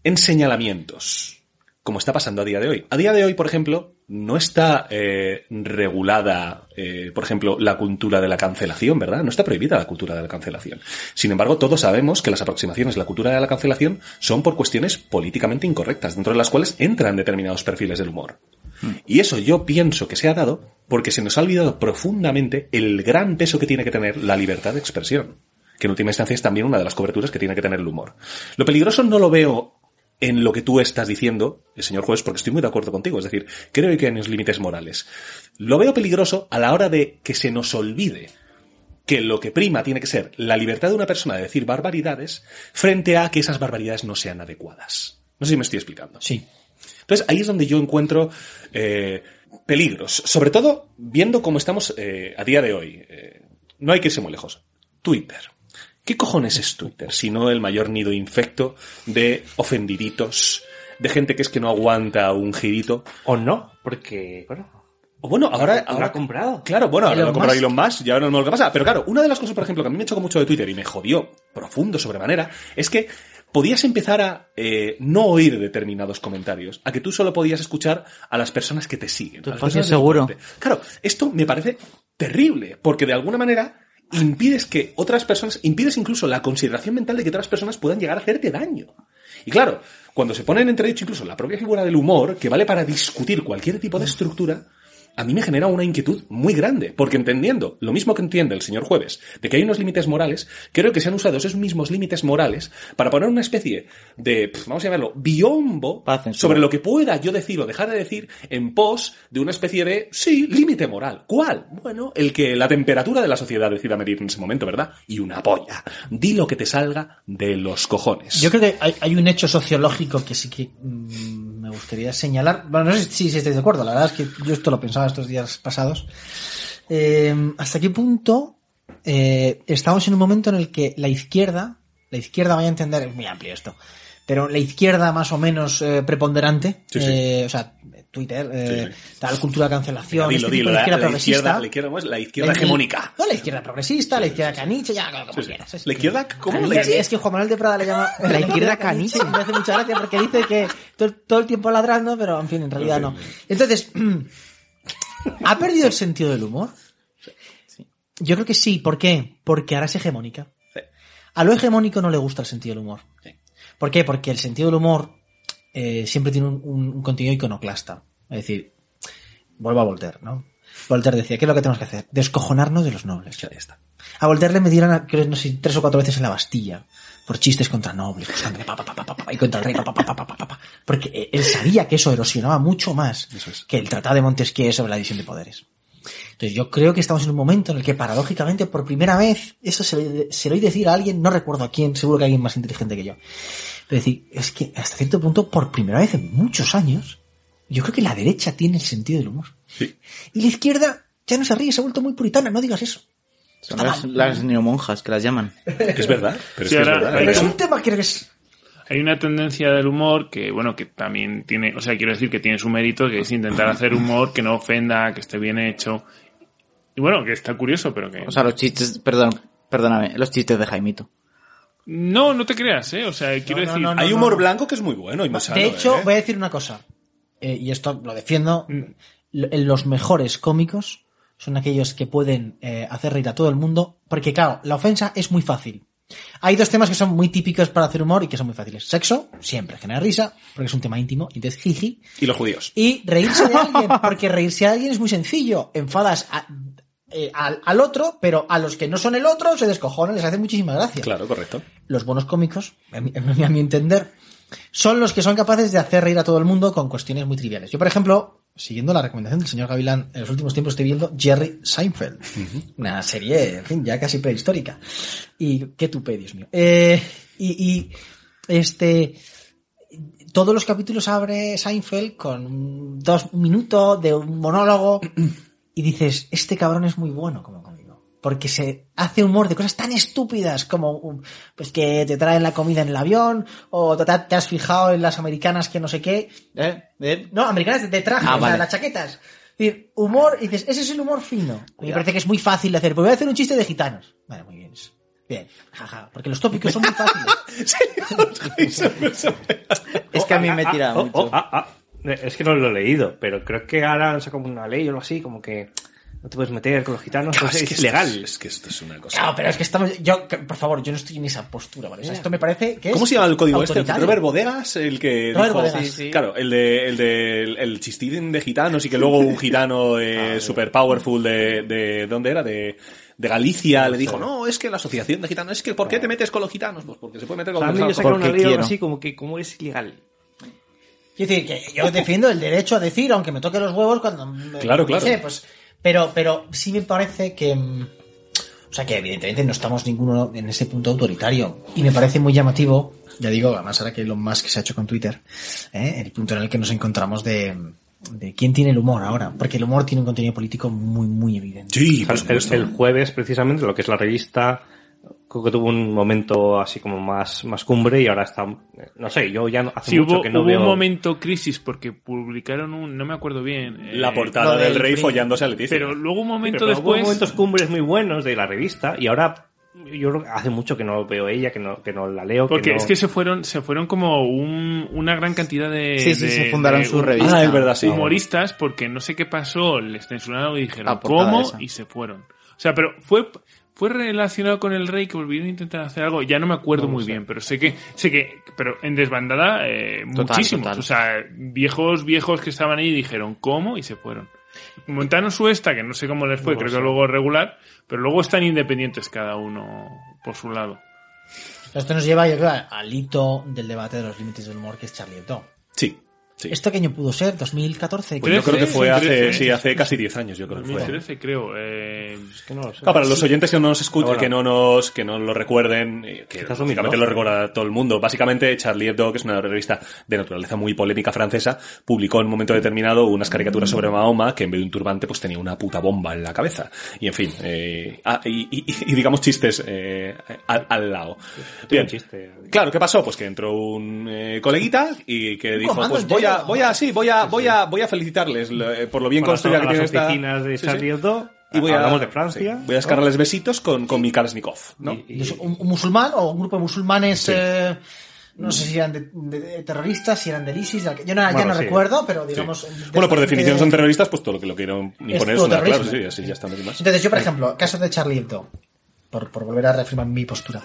En señalamientos, como está pasando a día de hoy. A día de hoy, por ejemplo, no está eh, regulada, eh, por ejemplo, la cultura de la cancelación, ¿verdad? No está prohibida la cultura de la cancelación. Sin embargo, todos sabemos que las aproximaciones a la cultura de la cancelación son por cuestiones políticamente incorrectas, dentro de las cuales entran determinados perfiles del humor. Y eso yo pienso que se ha dado porque se nos ha olvidado profundamente el gran peso que tiene que tener la libertad de expresión, que en última instancia es también una de las coberturas que tiene que tener el humor. Lo peligroso no lo veo en lo que tú estás diciendo, el señor juez, porque estoy muy de acuerdo contigo, es decir, creo que hay unos límites morales. Lo veo peligroso a la hora de que se nos olvide que lo que prima tiene que ser la libertad de una persona de decir barbaridades frente a que esas barbaridades no sean adecuadas. No sé si me estoy explicando. Sí. Entonces ahí es donde yo encuentro eh, peligros, sobre todo viendo cómo estamos eh, a día de hoy. Eh, no hay que irse muy lejos. Twitter. ¿Qué cojones es Twitter? Si no el mayor nido infecto de ofendiditos, de gente que es que no aguanta un girito. O no, porque, bueno, O bueno, ahora, lo ahora ha comprado. Claro, bueno, ahora Elon lo compró Musk. Elon Musk, ya ahora no lo que pasa. Pero claro, una de las cosas, por ejemplo, que a mí me chocó mucho de Twitter y me jodió profundo sobremanera, es que podías empezar a eh, no oír determinados comentarios, a que tú solo podías escuchar a las personas que te siguen. Personas seguro. Claro, esto me parece terrible, porque de alguna manera impides que otras personas, impides incluso la consideración mental de que otras personas puedan llegar a hacerte daño. Y claro, cuando se pone en entredicho incluso la propia figura del humor, que vale para discutir cualquier tipo de estructura, a mí me genera una inquietud muy grande, porque entendiendo lo mismo que entiende el señor Jueves, de que hay unos límites morales, creo que se han usado esos mismos límites morales para poner una especie de, vamos a llamarlo, biombo sobre lo que pueda yo decir o dejar de decir en pos de una especie de, sí, límite moral. ¿Cuál? Bueno, el que la temperatura de la sociedad decida medir en ese momento, ¿verdad? Y una polla. Di lo que te salga de los cojones. Yo creo que hay, hay un hecho sociológico que sí que mm, gustaría señalar. Bueno, no sé si, si estáis de acuerdo, la verdad es que yo esto lo pensaba estos días pasados. Eh, ¿Hasta qué punto eh, estamos en un momento en el que la izquierda, la izquierda vaya a entender, es muy amplio esto, pero la izquierda más o menos eh, preponderante, Sí, sí. eh, o sea, Twitter, eh, Sí, tal cultura de cancelación, Dilo, este tipo dilo, de la, izquierda la progresista. izquierda, la izquierda. La izquierda La- hegemónica. No, la izquierda progresista, la izquierda caniche, ya, como Sí, sí. quieras. La izquierda, ¿cómo? Caniche, La izquierda- Es que Juan Manuel de Prada le llama la izquierda caniche. Me hace mucha gracia porque dice que todo, todo el tiempo ladrando, pero en fin, en realidad no. Entonces, ¿ha perdido el sentido del humor? Yo creo que sí. ¿Por qué? Porque ahora es hegemónica. Sí. A lo hegemónico no le gusta el sentido del humor. Sí. ¿Por qué? Porque el sentido del humor eh, siempre tiene un, un- un contenido iconoclasta. Es decir, vuelvo a Voltaire, ¿no? Voltaire decía, ¿qué es lo que tenemos que hacer? Descojonarnos de los nobles. Ya está. A Voltaire le metieron, a- creo, no sé, tres o cuatro veces en la Bastilla. Por chistes contra nobles, por sangre, pa, pa, pa, y contra el rey. Porque eh, él sabía que eso erosionaba mucho más es. que el Tratado de Montesquieu sobre la división de poderes. Entonces yo creo que estamos en un momento en el que paradójicamente por primera vez, eso se lo, se lo oí decir a alguien, no recuerdo a quién, seguro que alguien más inteligente que yo. Pero decir, es que hasta cierto punto, por primera vez en muchos años, yo creo que la derecha tiene el sentido del humor. Sí. Y la izquierda ya no se ríe, se ha vuelto muy puritana, no digas eso. Son las, las neomonjas que las llaman. Es verdad. Pero es Sí, que es verdad. Pero es un tema que es... Hay una tendencia del humor que, bueno, que también tiene, o sea, quiero decir que tiene su mérito, que es intentar hacer humor que no ofenda, que esté bien hecho. Y bueno, que está curioso, pero que... O sea, los chistes, perdón, perdóname, los chistes de Jaimito. no, no te creas, ¿eh? O sea, quiero no, decir... no, no. Hay humor blanco que es muy bueno y sano, de hecho, ¿eh? voy a decir una cosa, eh, y esto lo defiendo, Mm. En los mejores cómicos son aquellos que pueden eh, hacer reír a todo el mundo, porque claro, la ofensa es muy fácil. Hay dos temas que son muy típicos para hacer humor y que son muy fáciles. Sexo, siempre genera risa, porque es un tema íntimo, y entonces jiji. Y los judíos. Y reírse de alguien, porque reírse de alguien es muy sencillo. Enfadas a- eh, al, al otro, pero a los que no son el otro se descojonan, les hace muchísima gracia. Claro, correcto. Los buenos cómicos, a mi, a mi entender, son los que son capaces de hacer reír a todo el mundo con cuestiones muy triviales. Yo, por ejemplo, siguiendo la recomendación del señor Gavilán, en los últimos tiempos estoy viendo Jerry Seinfeld. Una serie, en fin, ya casi prehistórica. Y qué tupé, Dios mío. Eh, y, y, este, todos los capítulos abre Seinfeld con dos minutos de un monólogo y dices, este cabrón es muy bueno como cómico. Porque se hace humor de cosas tan estúpidas como um, pues que te traen la comida en el avión o te, te has fijado en las americanas que no sé qué. ¿Eh? ¿Eh? No, americanas de, de traje, Ah, o sea, vale. las chaquetas. Es decir, humor, y dices, ese es el humor fino. Me parece que es muy fácil de hacer. Pues voy a hacer un chiste de gitanos. Vale, muy bien. eso. Bien, jaja, porque los tópicos son muy fáciles. Es que a mí me tira Ah, oh, mucho. Ah, ah. Es que no lo he leído, pero creo que ahora han sacado una ley o algo así, como que no te puedes meter con los gitanos, no sé, es, que esto ilegal. Es que esto es una cosa. Claro, pero es que estamos, yo, por favor, yo no estoy en esa postura, ¿vale? O sea, esto me parece que es ¿Cómo se llama el código este? Robert Bodegas, el que Robert dijo, Bodegas. Sí, sí. claro, el de el de el, el chistín de gitanos y que luego un gitano eh, super powerful de, de ¿dónde era? De, de Galicia le dijo, no, es que la asociación de gitanos, es que ¿por qué te metes con los gitanos? Pues porque se puede meter con los yo gitanos. sacaron porque una ley o algo quiero. así, como que como es ilegal. Quiero decir, que yo defiendo el derecho a decir, aunque me toque los huevos cuando... me- Claro, no claro. sé, pues, pero, pero sí me parece que... mm, O sea, que evidentemente no estamos ninguno en ese punto autoritario. Y me parece muy llamativo, ya digo, además ahora que Elon Musk se ha hecho con Twitter, ¿eh? el punto en el que nos encontramos de, de quién tiene el humor ahora. Porque el humor tiene un contenido político muy, muy evidente. Sí, sea, el, el jueves, precisamente, lo que es la revista, creo que tuvo un momento así como más, más cumbre y ahora está, no sé, yo ya no- hace Sí, mucho hubo, que no hubo veo... un momento crisis porque publicaron un, no me acuerdo bien. eh, La portada del del rey follándose a Leticia. Pero luego un momento pero hubo después. momentos cumbres muy buenos de la revista y ahora yo creo que hace mucho que no veo ella, que no, que no la leo. Porque no- es que se fueron, se fueron como un- una gran cantidad de, Sí, sí, de- se fundaron de su revista. Ah, es verdad, sí. humoristas porque no sé qué pasó, les censuraron y dijeron cómo esa. y se fueron. O sea, pero fue fue relacionado con el rey que volvieron a intentar hacer algo, ya no me acuerdo muy bien, pero sé que sé que pero en desbandada eh, Total, muchísimos, total. o sea, viejos viejos que estaban ahí dijeron cómo y se fueron. Montaron su esta, que no sé cómo les fue, No creo sé. que luego regular, pero luego están independientes cada uno por su lado. Esto nos lleva, yo creo, al hito del debate de los límites del humor, que es Charlie Hebdo. Sí, sí. ¿Esto qué año pudo ser? ¿2014? Pues yo creo que fue 13, hace, 13. sí, hace casi 10 años, yo creo que fue. 2013 creo. Eh, Es que no lo sé. Claro, para los oyentes que no nos escuchen, Ahora. que no nos, que no lo recuerden, eh, que básicamente lo recuerda todo el mundo. Básicamente, Charlie Hebdo, que es una revista de naturaleza muy polémica francesa, publicó en un momento determinado unas caricaturas sobre Mahoma que en vez de un turbante pues tenía una puta bomba en la cabeza. Y en fin, eh, ah, y, y- y digamos chistes eh, al, al lado. Bien. chiste. Claro, ¿qué pasó? Pues que entró un eh, coleguita y que dijo, pues voy a, voy a, sí, voy a, voy a, voy a felicitarles eh, por lo bien las, construida que a las tiene esta... oficinas de Sí, sí. Y voy a, hablamos de Francia. sí, voy a descargarles besitos con, con mi Kalashnikov, ¿no? Y- y- Entonces, un, un musulmán o un grupo de musulmanes, Sí. eh, no sé si eran de, de- de terroristas, si eran del ISIS, de- yo no, ya Bueno, no sí. recuerdo, pero digamos... Sí. de Bueno, por definición son terroristas, pues todo lo que lo quieren imponer es una, claro, sí, así ya está, no hay más. Entonces, yo, por ejemplo, caso de Charlie Hebdo. Por, por volver a reafirmar mi postura.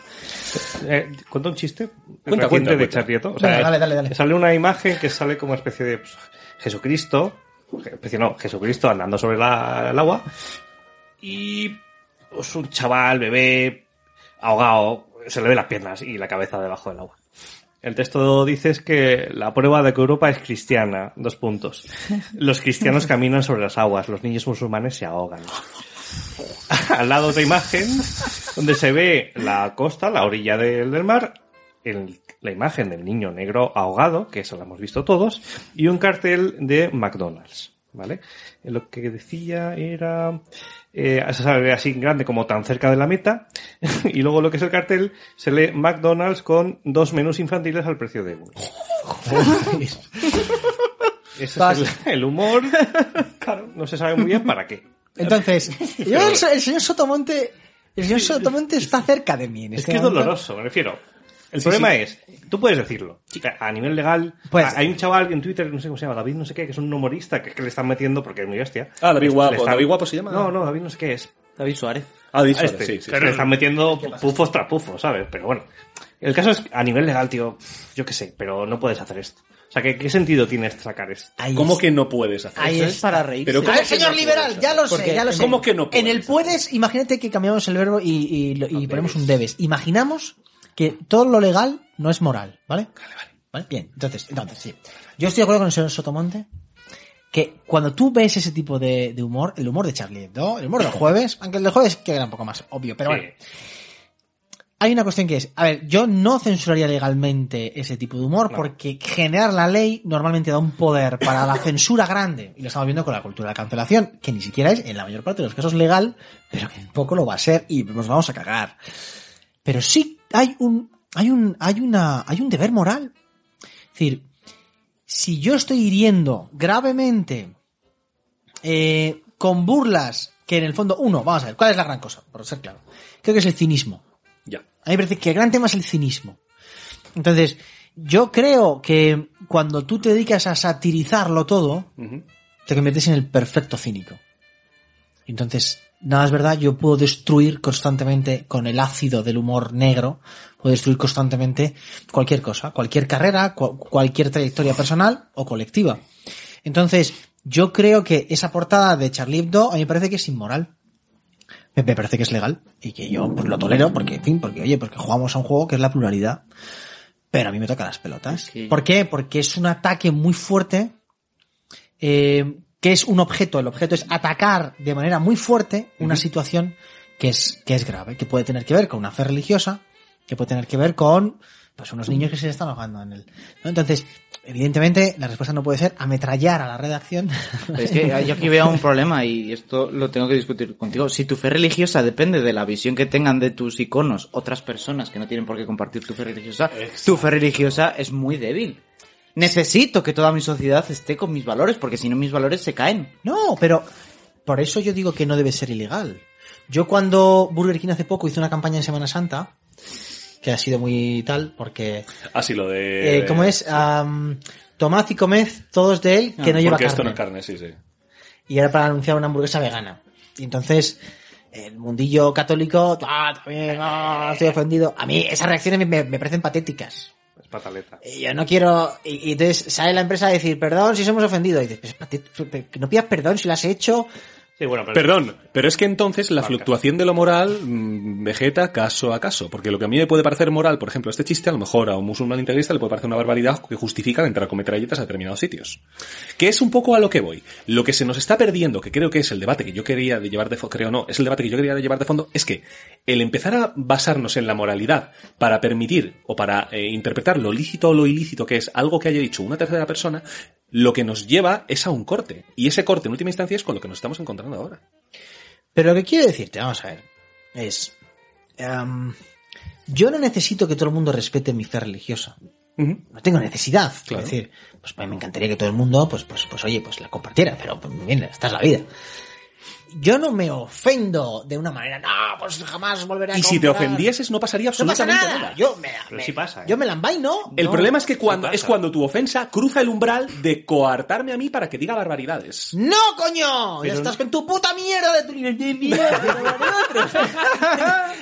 Eh, ¿Cuenta un chiste? Cuenta, reciente cuenta, de Hebdo. O Venga, sea, dale, dale, dale. Sale una imagen que sale como especie de pues, Jesucristo, especie no, Jesucristo andando sobre la- el agua y pues, un chaval, bebé, ahogado, se le ve las piernas y la cabeza debajo del agua. El texto dice es que la prueba de que Europa es cristiana, dos puntos. Los cristianos caminan sobre las aguas, los niños musulmanes se ahogan. Al lado otra imagen donde se ve la costa, la orilla del, del mar, el- la imagen del niño negro ahogado, que eso lo hemos visto todos, y un cartel de McDonald's, ¿vale? Lo que decía era, eh, se sabe así grande como tan cerca de la meta, y luego lo que es el cartel se lee McDonald's con dos menús infantiles al precio de uno. Ese es el, el humor, claro, no se sabe muy bien para qué. Entonces, yo, el, el señor Sotomonte, el señor Sotomonte está cerca de mí en Es este que es momento. doloroso, me refiero. El problema es, tú puedes decirlo. A nivel legal, Pues- hay un chaval en Twitter, no sé cómo se llama, David no sé qué, que es un humorista que, que le están metiendo porque es muy bestia. Ah, David Guapo. le están- ¿David Guapo se llama? No, no, David no sé qué es. David Suárez. Ah, A este, sí, sí. que le están metiendo pufos tras pufos, ¿sabes? Pero bueno, el caso es, a nivel legal, tío, yo qué sé, pero no puedes hacer esto. O sea, ¿qué, qué sentido tiene sacar esto? Ahí ¿Cómo es. que no puedes hacer Ahí Eso es para reírse. Pero A ¿cómo ver, que señor no liberal, puedes ya lo sé, ya lo sé. ¿Cómo que no En el puedes puedes, imagínate que cambiamos el verbo y, y lo- y ponemos un debes. Imaginamos que todo lo legal no es moral, ¿vale? Vale, vale. ¿Vale? Bien, entonces, entonces, sí. Yo estoy de acuerdo con el señor Sotomonte que cuando tú ves ese tipo de, de humor, el humor de Charlie Hebdo, el humor del jueves, aunque el del jueves queda un poco más obvio, pero Sí. bueno, hay una cuestión que es, a ver, yo no censuraría legalmente ese tipo de humor porque generar la ley normalmente da un poder para la censura grande. Y lo estamos viendo con la cultura de la cancelación, que ni siquiera es en la mayor parte de los casos legal, pero que poco lo va a ser y nos vamos a cagar. Pero sí hay un, hay un, hay una, hay un deber moral. Es decir, si yo estoy hiriendo gravemente eh, con burlas que en el fondo, uno, vamos a ver, ¿cuál es la gran cosa? Por ser claro. Creo que es el cinismo. Ya. A mí me parece que el gran tema es el cinismo. Entonces, yo creo que cuando tú te dedicas a satirizarlo todo, te conviertes en el perfecto cínico. Entonces, nada es verdad, yo puedo destruir constantemente con el ácido del humor negro, puedo destruir constantemente cualquier cosa, cualquier carrera, cu- cualquier trayectoria personal o colectiva. Entonces, yo creo que esa portada de Charlie Hebdo a mí me parece que es inmoral. Me, parece que es legal y que yo pues, lo tolero porque, en fin, porque oye, porque jugamos a un juego que es la pluralidad. Pero a mí me toca las pelotas. Sí. ¿Por qué? Porque es un ataque muy fuerte eh, que es un objeto. El objeto es atacar de manera muy fuerte una situación que es, que es grave, que puede tener que ver con una fe religiosa, que puede tener que ver con pues unos niños que se están ahogando en él. ¿no? Entonces, evidentemente, la respuesta no puede ser ametrallar a la redacción. Es que yo aquí veo un problema y esto lo tengo que discutir contigo. Si tu fe religiosa depende de la visión que tengan de tus iconos otras personas que no tienen por qué compartir tu fe religiosa, tu fe religiosa es muy débil. Necesito que toda mi sociedad esté con mis valores, porque si no mis valores se caen. No, pero por eso yo digo que no debe ser ilegal. Yo cuando Burger King hace poco hizo una campaña en Semana Santa, que ha sido muy tal, porque, Así lo de... eh, ¿cómo es? Am, tomad y comed todos de él que Ah, no lleva Porque esto no carne. es carne, sí, sí. Y era para anunciar una hamburguesa vegana. Y entonces, el mundillo católico, ah, también, ah, estoy ofendido. A mí esas reacciones me, me- parecen patéticas. Es pataleta. Y yo no quiero. Y, y entonces sale la empresa a decir, perdón si somos ofendidos. Y dices, "Pues, no pidas perdón si lo has hecho. Sí, bueno, pero... Perdón, pero es que entonces la Marca. fluctuación de lo moral mm, vegeta caso a caso. Porque lo que a mí me puede parecer moral, por ejemplo, este chiste a lo mejor a un musulmán integrista le puede parecer una barbaridad que justifica entrar a comer galletas a determinados sitios. Que es un poco a lo que voy. Lo que se nos está perdiendo, que creo que es el debate que yo quería de llevar de fondo, creo no, es el debate que yo quería de llevar de fondo, es que el empezar a basarnos en la moralidad para permitir o para eh, interpretar lo lícito o lo ilícito que es algo que haya dicho una tercera persona, lo que nos lleva es a un corte. Y ese corte en última instancia es con lo que nos estamos encontrando ahora. Pero lo que quiero decirte, vamos a ver, es. em, yo no necesito que todo el mundo respete mi fe religiosa. No tengo necesidad. Claro. Es decir, pues, pues, me encantaría que todo el mundo, pues, pues, pues oye, pues la compartiera, pero pues, bien, esta es la vida. Yo no me ofendo de una manera, no, pues jamás volveré a Y si te comprar". ofendieses no pasaría no pasa absolutamente nada. nada. Yo me, me- sí pasa, ¿eh? yo me la envaino. El no. problema es que cuando es cuando tu ofensa cruza el umbral de coartarme a mí para que diga barbaridades. ¡No, coño! Ya estás con tu puta mierda de tu nivel de mierda.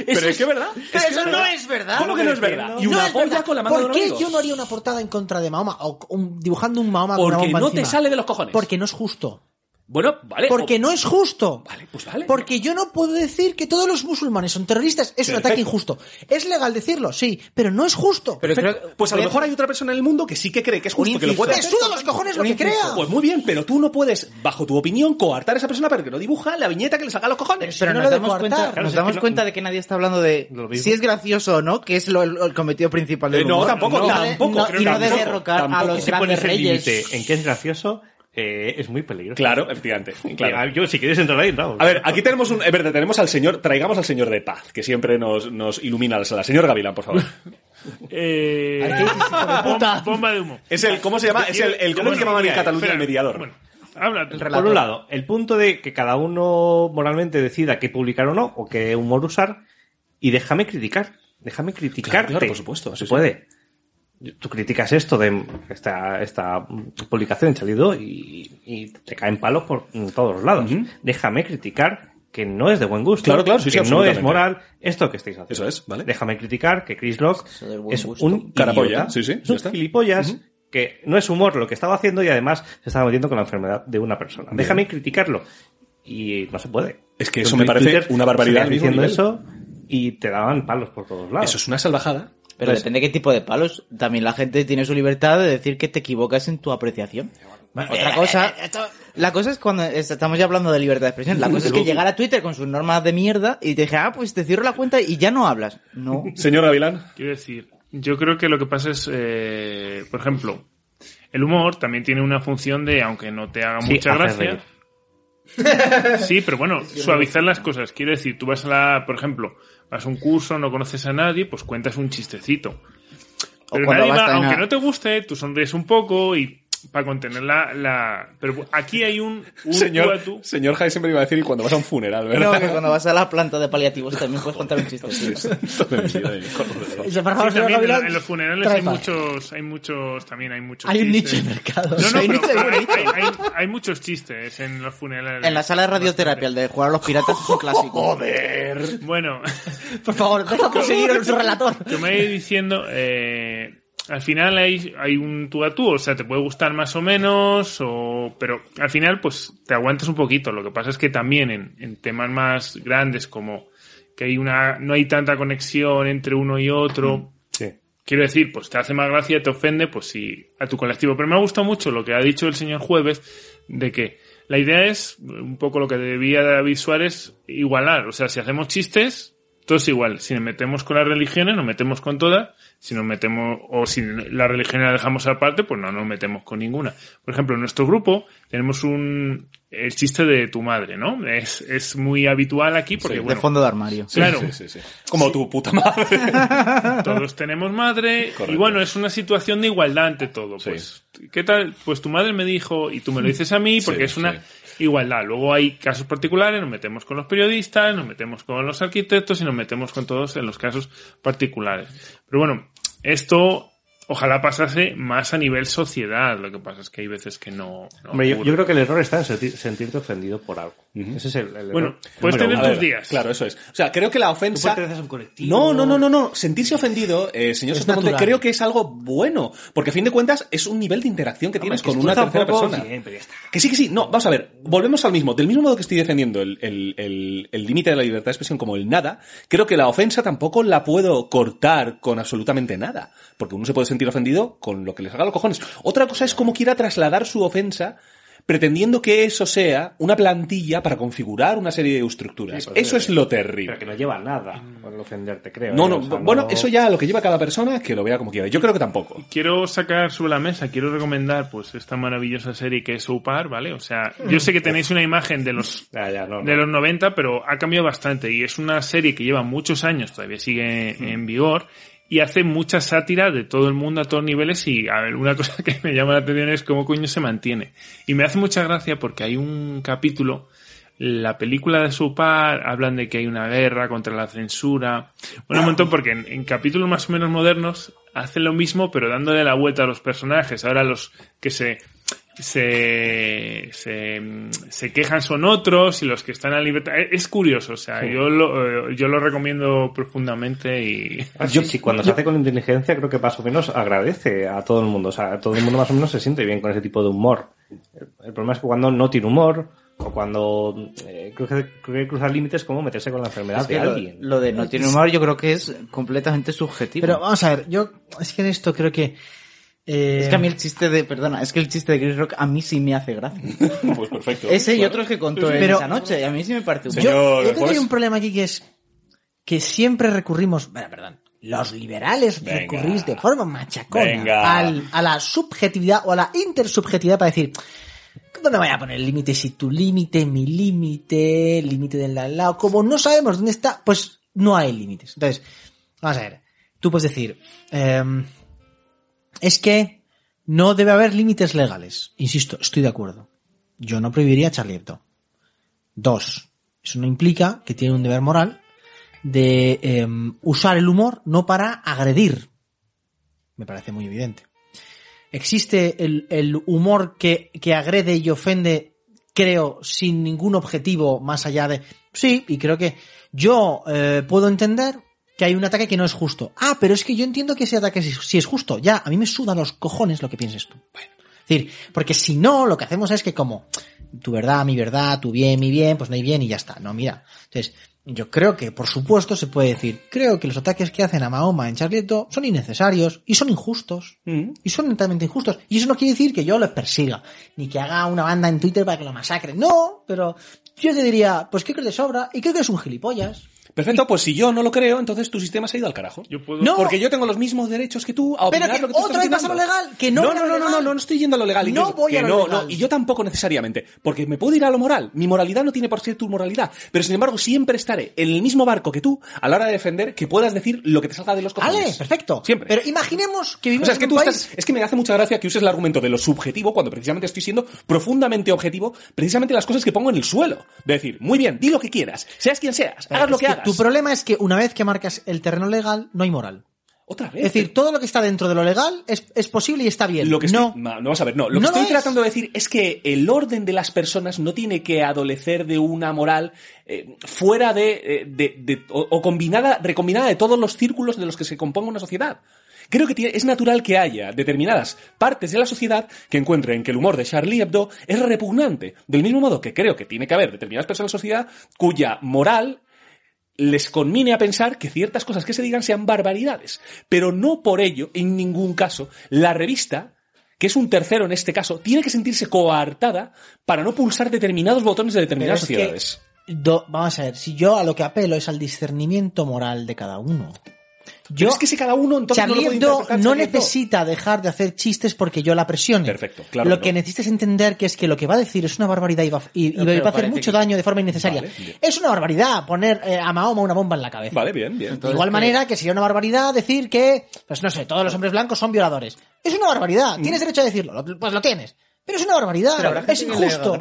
Pero es que es verdad. Pero eso no es verdad. ¿Cómo que no es verdad? Y No una es polla verdad. con la mano de ¿Por qué yo no haría una portada en contra de Mahoma o un- dibujando un Mahoma con una Porque bomba no te encima? sale de los cojones. Porque no es justo. Bueno, vale. Porque o- no es justo. Vale, pues vale. Porque yo no puedo decir que todos los musulmanes son terroristas. Es un ataque injusto. Es legal decirlo, sí, pero no es justo. Pero creo- pues a lo mejor hay otra persona en el mundo que sí que cree que es Un justo, que lo puede Me hacer. suda los cojones lo Un que crea. Pues muy bien, pero tú no puedes, bajo tu opinión, coartar a esa persona para que no dibuja la viñeta que le saca los cojones. Pero no nos lo de damos, coartar. cuenta, Claro, nos damos no- cuenta de que nadie está hablando de si es gracioso o no, que es lo, el cometido principal del Eh, no, humor. tampoco, No, tampoco. no, creo y no de derrocar a los grandes reyes. en que es gracioso, eh, es muy peligroso. Claro, efectivamente. Claro. Yo, si quieres entrar ahí, no. A ver, aquí tenemos un. Es verdad, tenemos al señor. Traigamos al señor de paz, que siempre nos, nos ilumina la sala. Señor Gavilán, por favor. Eh, ¿Qué dices, hijo de puta? bom- bomba de humo. Es el. ¿Cómo se llama? Es el. el ¿Cómo se llamaban en Cataluña el Espera, mediador? Bueno, habla. Por un lado, el punto de que cada uno moralmente decida qué publicar o no, o qué humor usar, y déjame criticar. Déjame criticar. Claro, claro, por supuesto, Se sí, sí. Tú criticas esto de esta, esta publicación, ha salido y, y te caen palos por todos los lados. Déjame criticar que no es de buen gusto, Claro, claro, sí, sí, que no es moral esto que estáis haciendo. Eso es, ¿vale? Déjame criticar que Chris buen es gusto. un Carapolla, sí, sí, es un gilipollas que no es humor lo que estaba haciendo y además se estaba metiendo con la enfermedad de una persona. Déjame criticarlo. Y no se puede. Es que eso en me parece Twitter una barbaridad diciendo nivel. eso y te daban palos por todos lados. Eso es una salvajada. Pero Pues- depende de qué tipo de palos. También la gente tiene su libertad de decir que te equivocas en tu apreciación. Otra cosa, la cosa es cuando es- estamos ya hablando de libertad de expresión. La cosa es que llegar a Twitter con sus normas de mierda y te dije, ah, pues te cierro la cuenta y ya no hablas. No. Señor Gavilán. Quiero decir, yo creo que lo que pasa es, eh, por ejemplo, el humor también tiene una función de, aunque no te haga Sí, mucha gracia. reír. Sí, pero bueno, suavizar las cosas. Quiero decir, tú vas a la, por ejemplo, vas a un curso, no conoces a nadie, pues cuentas un chistecito. Pero nadie va, aunque no te guste, tú sonríes un poco y para contener la, la... Pero aquí hay un, Señor, tú. señor Jai siempre iba a decir y cuando vas a un funeral, No, ¿verdad? que cuando vas a la planta de paliativos también puedes contar un chiste. sí. En, Gavilán, la- en los funerales hay muchos, hay muchos, también hay muchos Hay un nicho chistes. de mercado. No, no, Hay hay, nicho. hay- hay- hay muchos chistes en los funerales. En la sala de radioterapia, el de jugar a los piratas es un clásico. Bueno, Por favor, deja en su relator. yo me voy diciendo, eh, al final hay, hay un tú a tú, o sea, te puede gustar más o menos, o, pero al final pues te aguantas un poquito. Lo que pasa es que también en, en temas más grandes como que hay una, no hay tanta conexión entre uno y otro, Sí. Quiero decir, pues te hace más gracia, te ofende, pues sí, a tu colectivo. Pero me ha gustado mucho lo que ha dicho el señor Jueves, de que la idea es, un poco lo que debía David Suárez, igualar. O sea, si hacemos chistes, todo es igual. Si nos metemos con las religiones, nos metemos con todas. Si nos metemos, o si la religión la dejamos aparte, pues no nos metemos con ninguna. Por ejemplo, en nuestro grupo tenemos un, el chiste de tu madre, ¿no? Es, es muy habitual aquí porque, Sí, De bueno, fondo de armario. claro, Sí, sí, sí. Como tu puta madre. todos tenemos madre y bueno, es una situación de igualdad ante todo. Sí. Pues, ¿qué tal? Pues tu madre me dijo y tú me lo dices a mí porque Sí, es una sí. Igualdad. Luego hay casos particulares, nos metemos con los periodistas, nos metemos con los arquitectos y nos metemos con todos en los casos particulares. Pero bueno, esto ojalá pasase más a nivel sociedad. Lo que pasa es que hay veces que no. no Hombre, yo, creo que el error está en sentir- sentirte ofendido por algo. Ese es el, el Bueno, error puedes número tener tus ver, días. Claro, eso es. O sea, creo que la ofensa... perteneces a un colectivo. No, no, no, no, no. Sentirse ofendido, eh, señor Sotomonte, creo que es algo bueno. Porque a fin de cuentas es un nivel de interacción que tienes que con una tercera persona. siempre, ya está. Que sí, que sí. No, vamos a ver. Volvemos al mismo. Del mismo modo que estoy defendiendo el el- el- el límite de la libertad de expresión como el nada, creo que la ofensa tampoco la puedo cortar con absolutamente nada. Porque uno se puede sentir ofendido con lo que le salga a los cojones. Otra cosa es cómo quiera trasladar su ofensa pretendiendo que eso sea una plantilla para configurar una serie de estructuras. Sí, pues, eso es lo terrible. Pero que no lleva nada con ofenderte, creo. No, ¿eh? no, O sea, bueno, no- eso ya a lo que lleva cada persona, que lo vea como quiera. Yo creo que tampoco. quiero sacar sobre la mesa, quiero recomendar pues esta maravillosa serie que es Upar, ¿vale? O sea, yo sé que tenéis una imagen de los Ya, ya, no, de no. los 90, pero ha cambiado bastante y es una serie que lleva muchos años, todavía sigue en vigor y hace mucha sátira de todo el mundo a todos niveles y a ver, una cosa que me llama la atención es cómo coño se mantiene. Y me hace mucha gracia porque hay un capítulo la película de su par hablan de que hay una guerra contra la censura. Bueno, un montón porque en, en capítulos más o menos modernos hacen lo mismo, pero dándole la vuelta a los personajes. Ahora los que se se, se, se quejan son otros y los que están a libertad. Es curioso, o sea, yo lo, eh, yo lo recomiendo profundamente y. Yo sí, cuando se hace con inteligencia creo que más o menos agradece a todo el mundo. O sea, todo el mundo más o menos se siente bien con ese tipo de humor. El, el problema es que cuando no tiene humor o cuando eh, creo, que, creo que cruzar límites como meterse con la enfermedad Es que de lo, alguien. lo de no tiene humor yo creo que es completamente subjetivo. Pero vamos a ver, yo es que en esto creo que... eh, es que a mí el chiste de, perdona, es que el chiste de Chris Rock a mí sí me hace gracia. Pues perfecto. Ese y Claro. otros que contó Pero- esa noche, y a mí sí me parece un yo, Señor yo creo que hay un problema aquí que es que siempre recurrimos, bueno, perdón, los liberales Venga. recurrís de forma machacona al- a la subjetividad o a la intersubjetividad para decir, ¿dónde voy a poner el límite? Si tu límite, mi límite, el límite del de al lado, como no sabemos dónde está, pues no hay límites. Entonces, vamos a ver, tú puedes decir, em, es que no debe haber límites legales. Insisto, estoy de acuerdo. Yo no prohibiría a Charlie Hebdo. Dos, eso no implica que tiene un deber moral de em, usar el humor no para agredir. Me parece muy evidente. Existe el, humor que, que agrede y ofende, creo, sin ningún objetivo más allá de... Sí, y creo que yo eh, puedo entender que hay un ataque que no es justo. Ah, pero es que yo entiendo que ese ataque sí, sí es justo. Ya, a mí me sudan los cojones lo que pienses tú. Bueno, es decir, porque si no, lo que hacemos es que como tu verdad, mi verdad, tu bien, mi bien, pues no hay bien y ya está. No, mira. Entonces, yo creo que, por supuesto, se puede decir, creo que los ataques que hacen a Mahoma en Charlie Hebdo son innecesarios y son injustos. Mm. Y son totalmente injustos. Y eso no quiere decir que yo los persiga, ni que haga una banda en Twitter para que lo masacren. No, pero yo te diría, pues creo que te sobra y creo que es un gilipollas. Perfecto, pues si yo no lo creo, entonces tu sistema se ha ido al carajo. Yo puedo. No. Porque yo tengo los mismos derechos que tú a Pero opinar que lo que tú otra estás vez vas a lo opinando. legal, que no no, no, no, no, legal. no, no estoy yendo a lo legal. No Ignacio, voy que a lo no, legal. no, y yo tampoco necesariamente, porque me puedo ir a lo moral. Mi moralidad no tiene por ser tu moralidad, pero sin embargo siempre estaré en el mismo barco que tú a la hora de defender que puedas decir lo que te salga de los cojones. Vale, perfecto. Siempre. Pero imaginemos que O vivimos sea, es que un tú país... estás, es que me hace mucha gracia que uses el argumento de lo subjetivo cuando precisamente estoy siendo profundamente objetivo, precisamente las cosas que pongo en el suelo. De decir, muy bien, di lo que quieras, seas quien seas, Pero hagas lo que, hagas. Tu problema es que una vez que marcas el terreno legal, no hay moral. Otra vez. Es decir, todo lo que está dentro de lo legal es, es posible y está bien. Lo que no. estoy, no, no vas a ver, no. Lo que No lo estoy es. tratando de decir es que el orden de las personas no tiene que adolecer de una moral eh, fuera de, eh, de- de- o, o combinada, recombinada de todos los círculos de los que se componga una sociedad. Creo que tiene- es natural que haya determinadas partes de la sociedad que encuentren que el humor de Charlie Hebdo es repugnante. Del mismo modo que creo que tiene que haber determinadas personas en la sociedad cuya moral les conmine a pensar que ciertas cosas que se digan sean barbaridades. Pero no por ello, en ningún caso, la revista, que es un tercero en este caso, tiene que sentirse coartada para no pulsar determinados botones de determinadas que, sociedades. do- vamos a ver, si yo a lo que apelo es al discernimiento moral de cada uno. Yo, Pero es que si cada uno entonces no lo Charlie Hebdo no Hebdo. necesita dejar de hacer chistes porque yo la presione. Perfecto, claro Lo que que no. necesita es entender que es que lo que va a decir es una barbaridad y va, y- y No, va a hacer mucho que- daño de forma innecesaria. Vale, es una barbaridad poner eh, a Mahoma una bomba en la cabeza. Vale, bien, bien. De igual manera que sería una barbaridad decir que, pues no sé, todos los hombres blancos son violadores. Es una barbaridad. Tienes derecho a decirlo. Lo- Pues lo tienes. Pero es una barbaridad. Pero es injusto.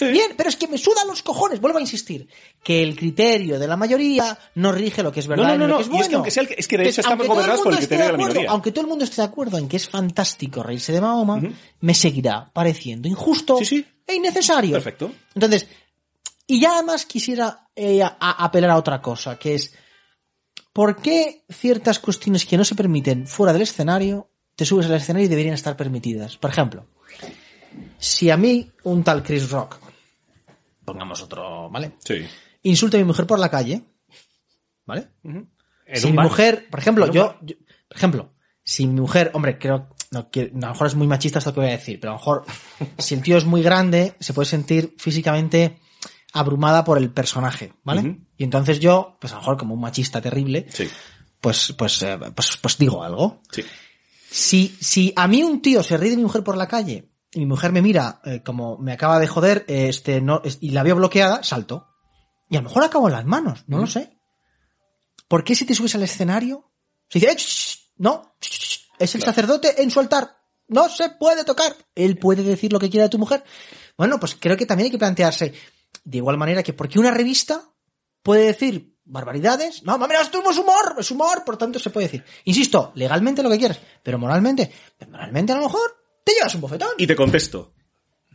Bien, pero es que me sudan los cojones. Vuelvo a insistir. Que el criterio de la mayoría no rige lo que es verdad No, no, y no, lo no. que es Y bueno. es que aunque sea el que- es que de hecho estamos aunque todo gobernados por el mundo esté criterio de la acuerdo- minoría. Aunque todo el mundo esté de acuerdo en que es fantástico reírse de Mahoma, me seguirá pareciendo injusto Sí, sí. e innecesario. Perfecto. Entonces, y ya además quisiera eh, a- a apelar a otra cosa, que es ¿por qué ciertas cuestiones que no se permiten fuera del escenario, te subes al escenario y deberían estar permitidas? Por ejemplo, si a mí un tal Chris Rock, pongamos otro, ¿vale? Sí. Insulta a mi mujer por la calle, ¿vale? Si mi bar. mujer, por ejemplo, yo, por ejemplo, si mi mujer, hombre, creo, no, quiero- a lo mejor es muy machista esto que voy a decir, pero a lo mejor si el tío es muy grande, se puede sentir físicamente abrumada por el personaje, ¿vale? Y entonces yo, pues a lo mejor como un machista terrible, Sí. pues, pues, eh, pues, pues digo algo. Sí. Si, si a mí un tío se ríe de mi mujer por la calle y mi mujer me mira eh, como me acaba de joder eh, este no es- y la veo bloqueada, salto. Y a lo mejor acabo en las manos, no lo sé. ¿Por qué si te subes al escenario? Se dice, "Eh, sh, sh, no, sh, sh, es el sacerdote en su altar. No se puede tocar. Él puede decir lo que quiera de tu mujer. Bueno, pues creo que también hay que plantearse, De igual manera que porque una revista puede decir barbaridades, no, mira, esto es humor, es humor, por tanto se puede decir. Insisto, legalmente lo que quieras, pero moralmente, pero moralmente a lo mejor te llevas un bofetón. Y te contesto.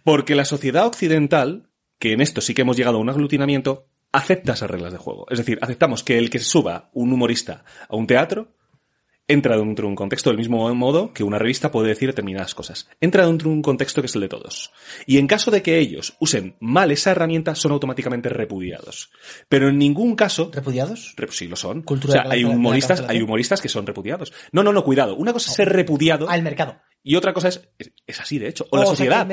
Porque la sociedad occidental, que en esto sí que hemos llegado a un aglutinamiento, acepta esas reglas de juego. Es decir, aceptamos que el que suba un humorista a un teatro entra dentro de un contexto del mismo modo que una revista puede decir determinadas cosas. Entra dentro de un contexto que es el de todos. Y en caso de que ellos usen mal esa herramienta, son automáticamente repudiados. Pero en ningún caso... ¿Repudiados? Rep- Sí, lo son. Cultura o sea, de hay humoristas, hay humoristas que son repudiados. No, no, no, cuidado. Una cosa es ser repudiado Al mercado. Y otra cosa es, es, así de hecho, o, O la sociedad,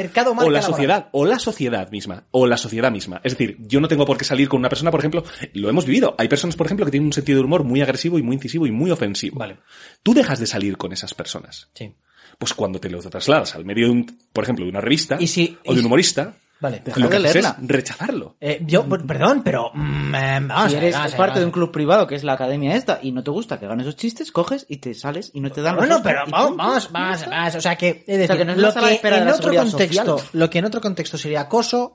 o la sociedad, o la sociedad misma, o la sociedad misma. Es decir, yo no tengo por qué salir con una persona, por ejemplo, lo hemos vivido. Hay personas, por ejemplo, que tienen un sentido de humor muy agresivo y muy incisivo y muy ofensivo. Vale. Tú dejas de salir con esas personas. Sí. Pues cuando te lo trasladas al medio de un, por ejemplo, de una revista Y si- o de un humorista, Vale. Lo que de haces leerla. es rechazarlo. Eh, yo, per- perdón, pero mm, eh, vamos si eres vamos parte de un club privado que es la academia esta y no te gusta que hagan esos chistes, coges y te sales y no te dan los Bueno, pero vamos, vamos, vamos, vamos, o sea que, es decir, sea, que no es lo que en otro contexto, social. lo que en otro contexto sería acoso,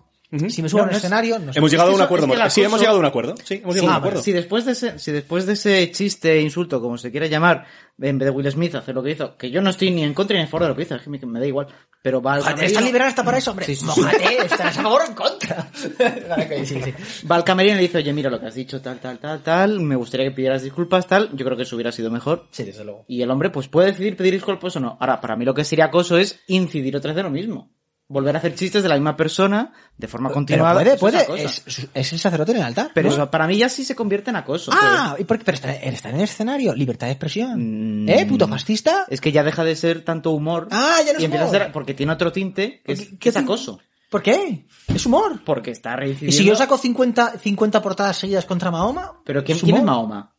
si me subo no, a un no es- escenario, no sé. hemos llegado a que un acuerdo. es que. Sí, hemos llegado a un acuerdo. Sí, hemos llegado a un Ah, acuerdo. Si después de ese, si después de ese chiste, insulto, como se quiera llamar, en vez de Will Smith hacer lo que hizo, que yo no estoy ni en contra ni en favor de lo que hizo, es que me, me da igual, pero va al está liberal hasta para eso, hombre. Sí, sí, sí. Mójate, estás a favor o en contra. Vale, ok, sí, sí. va al camerino y le dice, oye, mira lo que has dicho, tal, tal, tal, tal, me gustaría que pidieras disculpas, tal, yo creo que eso hubiera sido mejor. Sí, desde luego. Y el hombre, pues puede decidir pedir disculpas o no. Ahora, para mí lo que sería acoso es incidir otra vez de lo mismo. Volver a hacer chistes de la misma persona de forma Pero continuada. puede, puede, es es, es el sacerdote en el altar. Pero ¿no? eso para mí ya sí se convierte en acoso. Ah, ¿y por qué? Pero está, está en el escenario, libertad de expresión. Mm. ¿Eh, puto fascista? Es que ya deja de ser tanto humor. Ah, ya no es y empieza humor. a ser, porque tiene otro tinte que es, ¿Qué- que es qué- acoso. ¿Por qué? Es humor. Porque está reincidiendo. ¿Y si yo saco 50, 50 portadas seguidas contra Mahoma? Pero ¿quién, ¿Es quién es? Mahoma?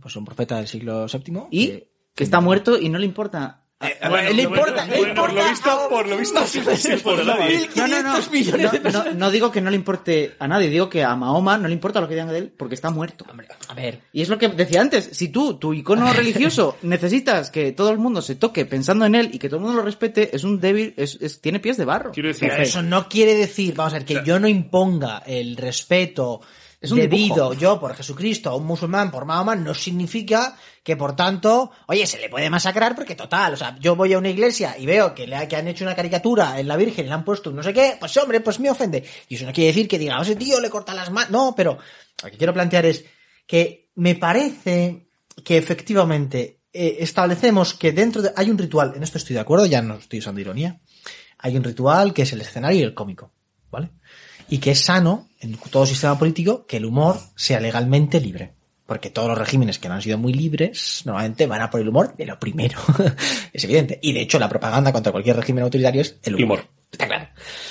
Pues un profeta del siglo VII. Y que- que está muerto y no le importa. Bueno, le bueno, importa, le bueno, importa. por lo visto, por lo visto, sí, sí, por nadie. No, no, no. 500 millones de No, no, no digo que no le importe a nadie, digo que a Mahoma no le importa lo que digan de él porque está muerto. Hombre, a ver. Y es lo que decía antes, si tú, tu icono religioso, necesitas que todo el mundo se toque pensando en él y que todo el mundo lo respete, es un débil, es, es- tiene pies de barro. Quiero decir, Pero eso no quiere decir, vamos a ver, que yo no imponga el respeto debido yo por Jesucristo a un musulmán por Mahoma no significa que por tanto, oye, se le puede masacrar porque total, o sea, yo voy a una iglesia y veo que le ha- que han hecho una caricatura en la Virgen le han puesto un no sé qué, pues hombre, pues me ofende. Y eso no quiere decir que diga, "Oh, ese tío le corta las manos. No, pero lo que quiero plantear es que me parece que efectivamente eh, establecemos que dentro de hay un ritual, en esto estoy de acuerdo, ya no estoy usando ironía. Hay un ritual que es el escenario y el cómico, ¿vale? Y que es sano en todo sistema político que el humor sea legalmente libre. Porque todos los regímenes que no han sido muy libres normalmente van a por el humor de lo primero. es evidente. Y de hecho la propaganda contra cualquier régimen autoritario es el humor. Humor. Está claro.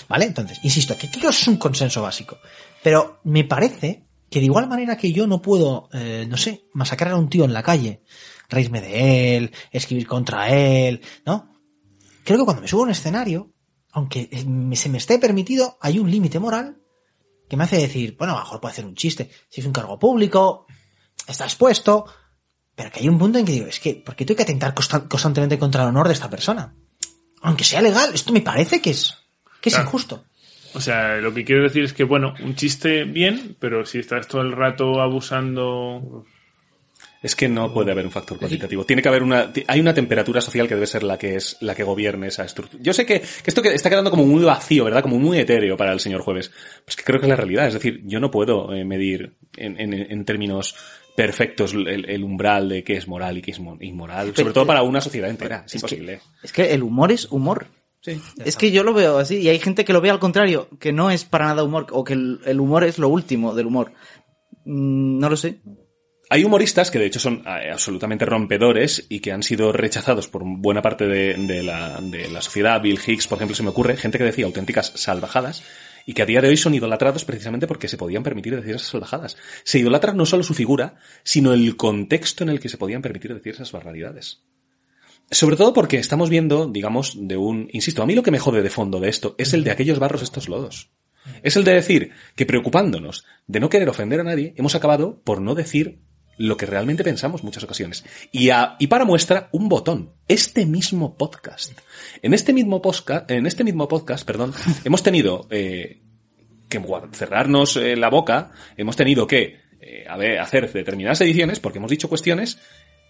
¿Vale? Entonces, insisto, que creo que es un consenso básico. Pero me parece que de igual manera que yo no puedo, eh, no sé, masacrar a un tío en la calle, reírme de él, escribir contra él, ¿no? Creo que cuando me subo a un escenario, aunque eh, se me esté permitido, hay un límite moral que me hace decir, bueno, a lo mejor puedo hacer un chiste. Si es un cargo público, está expuesto, pero que hay un punto en que digo, es que, ¿por qué tengo que atentar constan- constantemente contra el honor de esta persona? Aunque sea legal, esto me parece que es, que es Claro. injusto. O sea, lo que quiero decir es que, bueno, un chiste bien, pero si estás todo el rato abusando. Es que no puede haber un factor cuantitativo. Tiene que haber una, hay una temperatura social que debe ser la que es, la que gobierne esa estructura. Yo sé que, que esto que está quedando como muy vacío, ¿verdad? Como muy etéreo para el señor Jueves. Pues que creo que es la realidad. Es decir, yo no puedo eh, medir en, en, en términos perfectos el, el umbral de qué es moral y qué es mo- inmoral. Sobre todo para una sociedad entera. Es imposible. Es que el humor es humor. Sí. Es que yo lo veo así y hay gente que lo ve al contrario, que no es para nada humor o que el, el humor es lo último del humor. Mm, No lo sé. Hay humoristas que de hecho son eh, absolutamente rompedores y que han sido rechazados por buena parte de, de la, de la sociedad. Bill Hicks, por ejemplo, se me ocurre, gente que decía auténticas salvajadas y que a día de hoy son idolatrados precisamente porque se podían permitir decir esas salvajadas. Se idolatra no solo su figura, sino el contexto en el que se podían permitir decir esas barbaridades. Sobre todo porque estamos viendo, digamos, de un... Insisto, a mí lo que me jode de fondo de esto es el de aquellos barros estos lodos. Es el de decir que preocupándonos de no querer ofender a nadie, hemos acabado por no decir lo que realmente pensamos en muchas ocasiones. Y, a- y para muestra, un botón. Este mismo podcast. En este mismo podcast, en este mismo podcast, perdón, hemos tenido eh, que cerrarnos eh, la boca, hemos tenido que eh, a ver, hacer determinadas ediciones porque hemos dicho cuestiones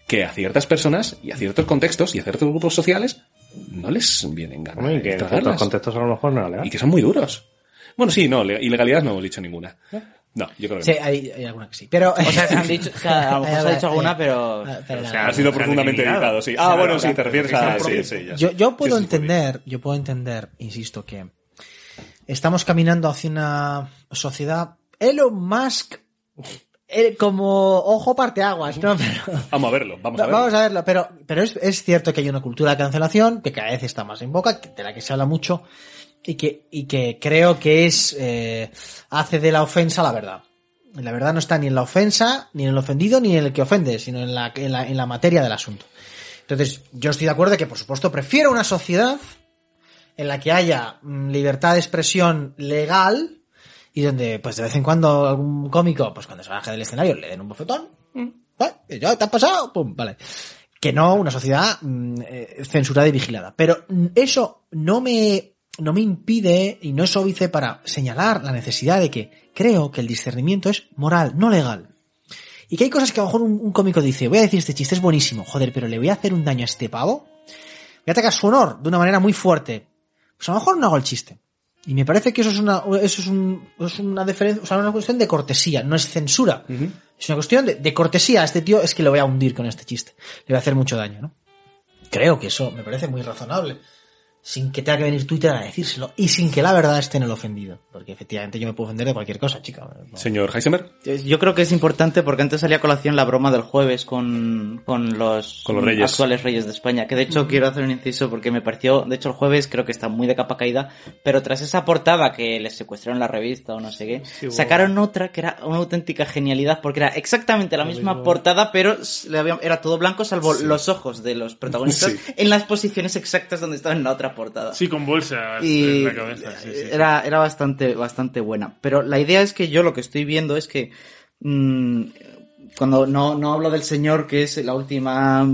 que a ciertas personas y a ciertos contextos y a ciertos grupos sociales no les vienen ganas Hombre, y que en ciertos contextos a lo mejor no y que son muy duros. Bueno, sí, no, le- ilegalidad no hemos dicho ninguna. No, yo creo que Sí, no. hay, hay alguna que sí. Pero, O sea, se han dicho, o sea, a lo mejor se ha dicho alguna, pero... Ah, pero O sea, nada. Ha sido profundamente editado, sí. Ah, bueno, sí, te refieres a... Sí, sí, ya yo, yo puedo entender, yo puedo entender, insisto, que estamos caminando hacia una sociedad Elon Musk eh, como ojo parteaguas, ¿no? Pero, Vamos a verlo, vamos a verlo. Vamos a verlo, pero, pero es, es cierto que hay una cultura de cancelación que cada vez está más en boca, de la que se habla mucho y que, y que creo que es, eh, hace de la ofensa la verdad. La verdad no está ni en la ofensa, ni en el ofendido, ni en el que ofende, sino en la, en la, en la materia del asunto. Entonces, yo estoy de acuerdo de que, por supuesto, prefiero una sociedad en la que haya mm, libertad de expresión legal y donde, pues, de vez en cuando algún cómico, pues, cuando se baje del escenario, le den un bofetón. ¿vale? Y ya te has pasado, pum, vale. Que no una sociedad mm, eh, censurada y vigilada. Pero mm, eso no me, no me impide y no es óbice para señalar la necesidad de que creo que el discernimiento es moral, no legal. Y que hay cosas que a lo mejor un, un cómico dice, voy a decir este chiste, es buenísimo, joder, pero le voy a hacer un daño a este pavo. Voy a atacar su honor de una manera muy fuerte. Pues a lo mejor no hago el chiste. Y me parece que eso es una, eso es un, es una diferencia, o sea, una cuestión de cortesía, no es censura. Es una cuestión de, de cortesía. A este tío es que lo voy a hundir con este chiste. Le voy a hacer mucho daño, ¿no? Creo que eso me parece muy razonable. Sin que tenga que venir Twitter a decírselo. Y sin que la verdad esté en el ofendido. Porque efectivamente yo me puedo ofender de cualquier cosa, chica. No. Señor Heisenberg, Yo creo que es importante porque antes salía a colación la broma del jueves con, con los, Con los reyes. actuales reyes de España. Que de hecho quiero hacer un inciso porque me pareció, de hecho el jueves creo que está muy de capa caída, pero tras esa portada que les secuestraron la revista o no sé qué, sacaron otra que era una auténtica genialidad porque era exactamente la misma portada, pero era todo blanco salvo los ojos de los protagonistas Sí. en las posiciones exactas donde estaban en la otra portada Sí, con bolsas y en la cabeza. sí, sí, sí. era, era bastante, bastante buena. Pero la idea es que yo lo que estoy viendo es que mm, cuando no, no hablo del señor que es la última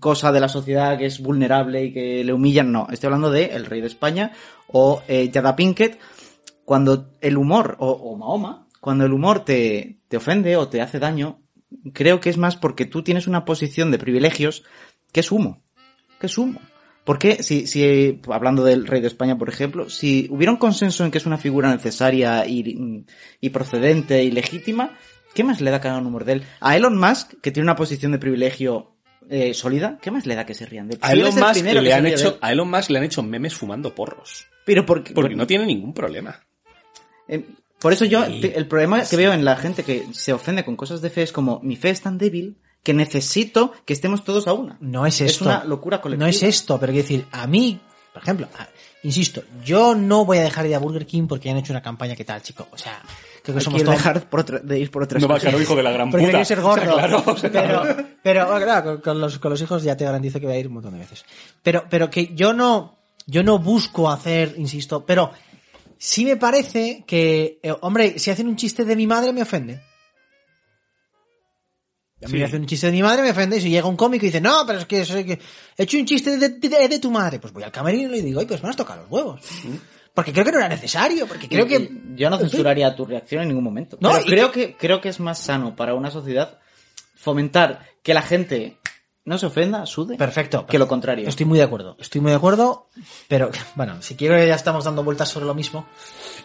cosa de la sociedad que es vulnerable y que le humillan, no, estoy hablando de el rey de España o eh, Jada Pinkett, cuando el humor, o, o Mahoma, cuando el humor te, te ofende o te hace daño, creo que es más porque tú tienes una posición de privilegios que es humo, que es humo. Porque si, si, hablando del rey de España, por ejemplo, si hubiera un consenso en que es una figura necesaria y, y procedente y legítima, ¿qué más le da que hagan humor de él? A Elon Musk, que tiene una posición de privilegio eh, sólida, ¿qué más le da que se rían de él? a Elon, Musk le han hecho, a Elon Musk le han hecho memes fumando porros. Pero porque, Porque no tiene ningún problema. Eh, por eso yo, el problema que veo en la gente que se ofende con cosas de fe es como, mi fe es tan débil que necesito que estemos todos a una. No es Es esto. una locura colectiva. No es esto, pero quiero decir, a mí, por ejemplo, a- insisto, yo no voy a dejar de ir a Burger King porque han hecho una campaña que tal, chico. O sea, creo que Hay somos que todos... dejar por otra- de ir por otras No va, cosas. claro, hijo de la gran Porque puta. ser gordo. O sea, claro, o sea, pero, pero claro, con, con los, con los hijos ya te garantizo que voy a ir un montón de veces. Pero, pero que yo no, yo no busco hacer, insisto, pero sí me parece que, eh, hombre, si hacen un chiste de mi madre me ofende. A mí Sí. me hacen un chiste de mi madre me ofende y si llega un cómico y dice, no, pero es que, soy que he hecho un chiste de, de- de tu madre, pues voy al camerino y le digo, oye, pues me has tocado los huevos. Porque creo que no era necesario, porque creo que... Yo no censuraría tu reacción en ningún momento. No, Pero creo que... creo que es más sano para una sociedad fomentar que la gente no se ofenda, sude, Perfecto. que lo contrario. Estoy muy de acuerdo. Estoy muy de acuerdo, pero bueno, si quiero ya estamos dando vueltas sobre lo mismo.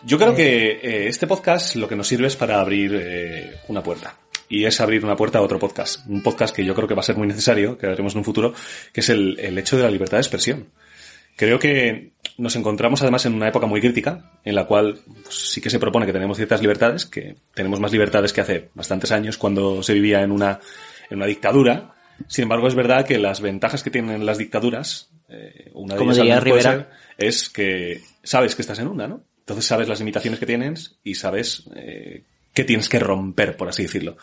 Yo creo que eh, este podcast lo que nos sirve es para abrir eh, una puerta. Y es abrir una puerta a otro podcast. Un podcast que yo creo que va a ser muy necesario, que haremos en un futuro, que es el, el hecho de la libertad de expresión. Creo que nos encontramos además en una época muy crítica, en la cual pues, sí que se propone que tenemos ciertas libertades, que tenemos más libertades que hace bastantes años cuando se vivía en una, en una dictadura. Sin embargo, es verdad que las ventajas que tienen las dictaduras, eh, una de Como ellas puede ser, es que sabes que estás en una, ¿no? Entonces sabes las limitaciones que tienes y sabes eh, qué tienes que romper, por así decirlo.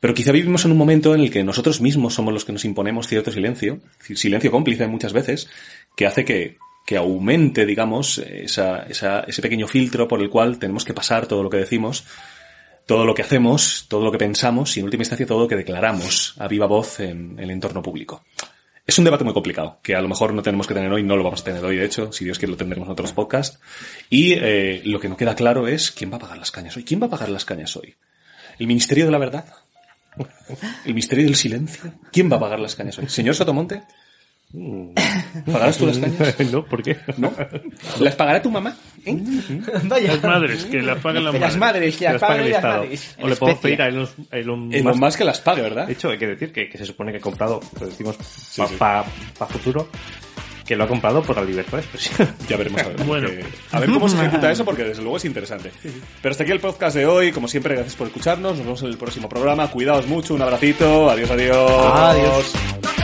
Pero quizá vivimos en un momento en el que nosotros mismos somos los que nos imponemos cierto silencio, silencio cómplice muchas veces, que hace que, que aumente, digamos, esa, esa, ese pequeño filtro por el cual tenemos que pasar todo lo que decimos, todo lo que hacemos, todo lo que pensamos y en última instancia todo lo que declaramos a viva voz en el entorno público. Es un debate muy complicado, que a lo mejor no tenemos que tener hoy, no lo vamos a tener hoy, de hecho, si Dios quiere lo tendremos en otros podcasts. Y eh, lo que no queda claro es quién va a pagar las cañas hoy. ¿Quién va a pagar las cañas hoy? ¿El Ministerio de la Verdad? ¿El Ministerio del Silencio? ¿Quién va a pagar las cañas hoy? ¿Señor Sotomonte? ¿Pagarás tú las cañas? no, ¿por qué? ¿No? ¿Las pagará tu mamá? ¿Eh? Vaya. Las madres, que las paguen las Las madres. Que las las pague pagan el las madres. O le podemos pedir a Elon, a Elon Elon Musk. Musk que las pague, ¿verdad? De hecho, hay que decir que, que se supone que ha comprado, lo decimos Sí, para sí. futuro, que lo ha comprado por la libertad de expresión. Ya veremos a ver. Bueno. porque- a ver cómo se ejecuta eso, porque desde luego es interesante. Pero hasta aquí el podcast de hoy. Como siempre, gracias por escucharnos. Nos vemos en el próximo programa. Cuidaos mucho. Un abracito. Adiós, adiós. Adiós.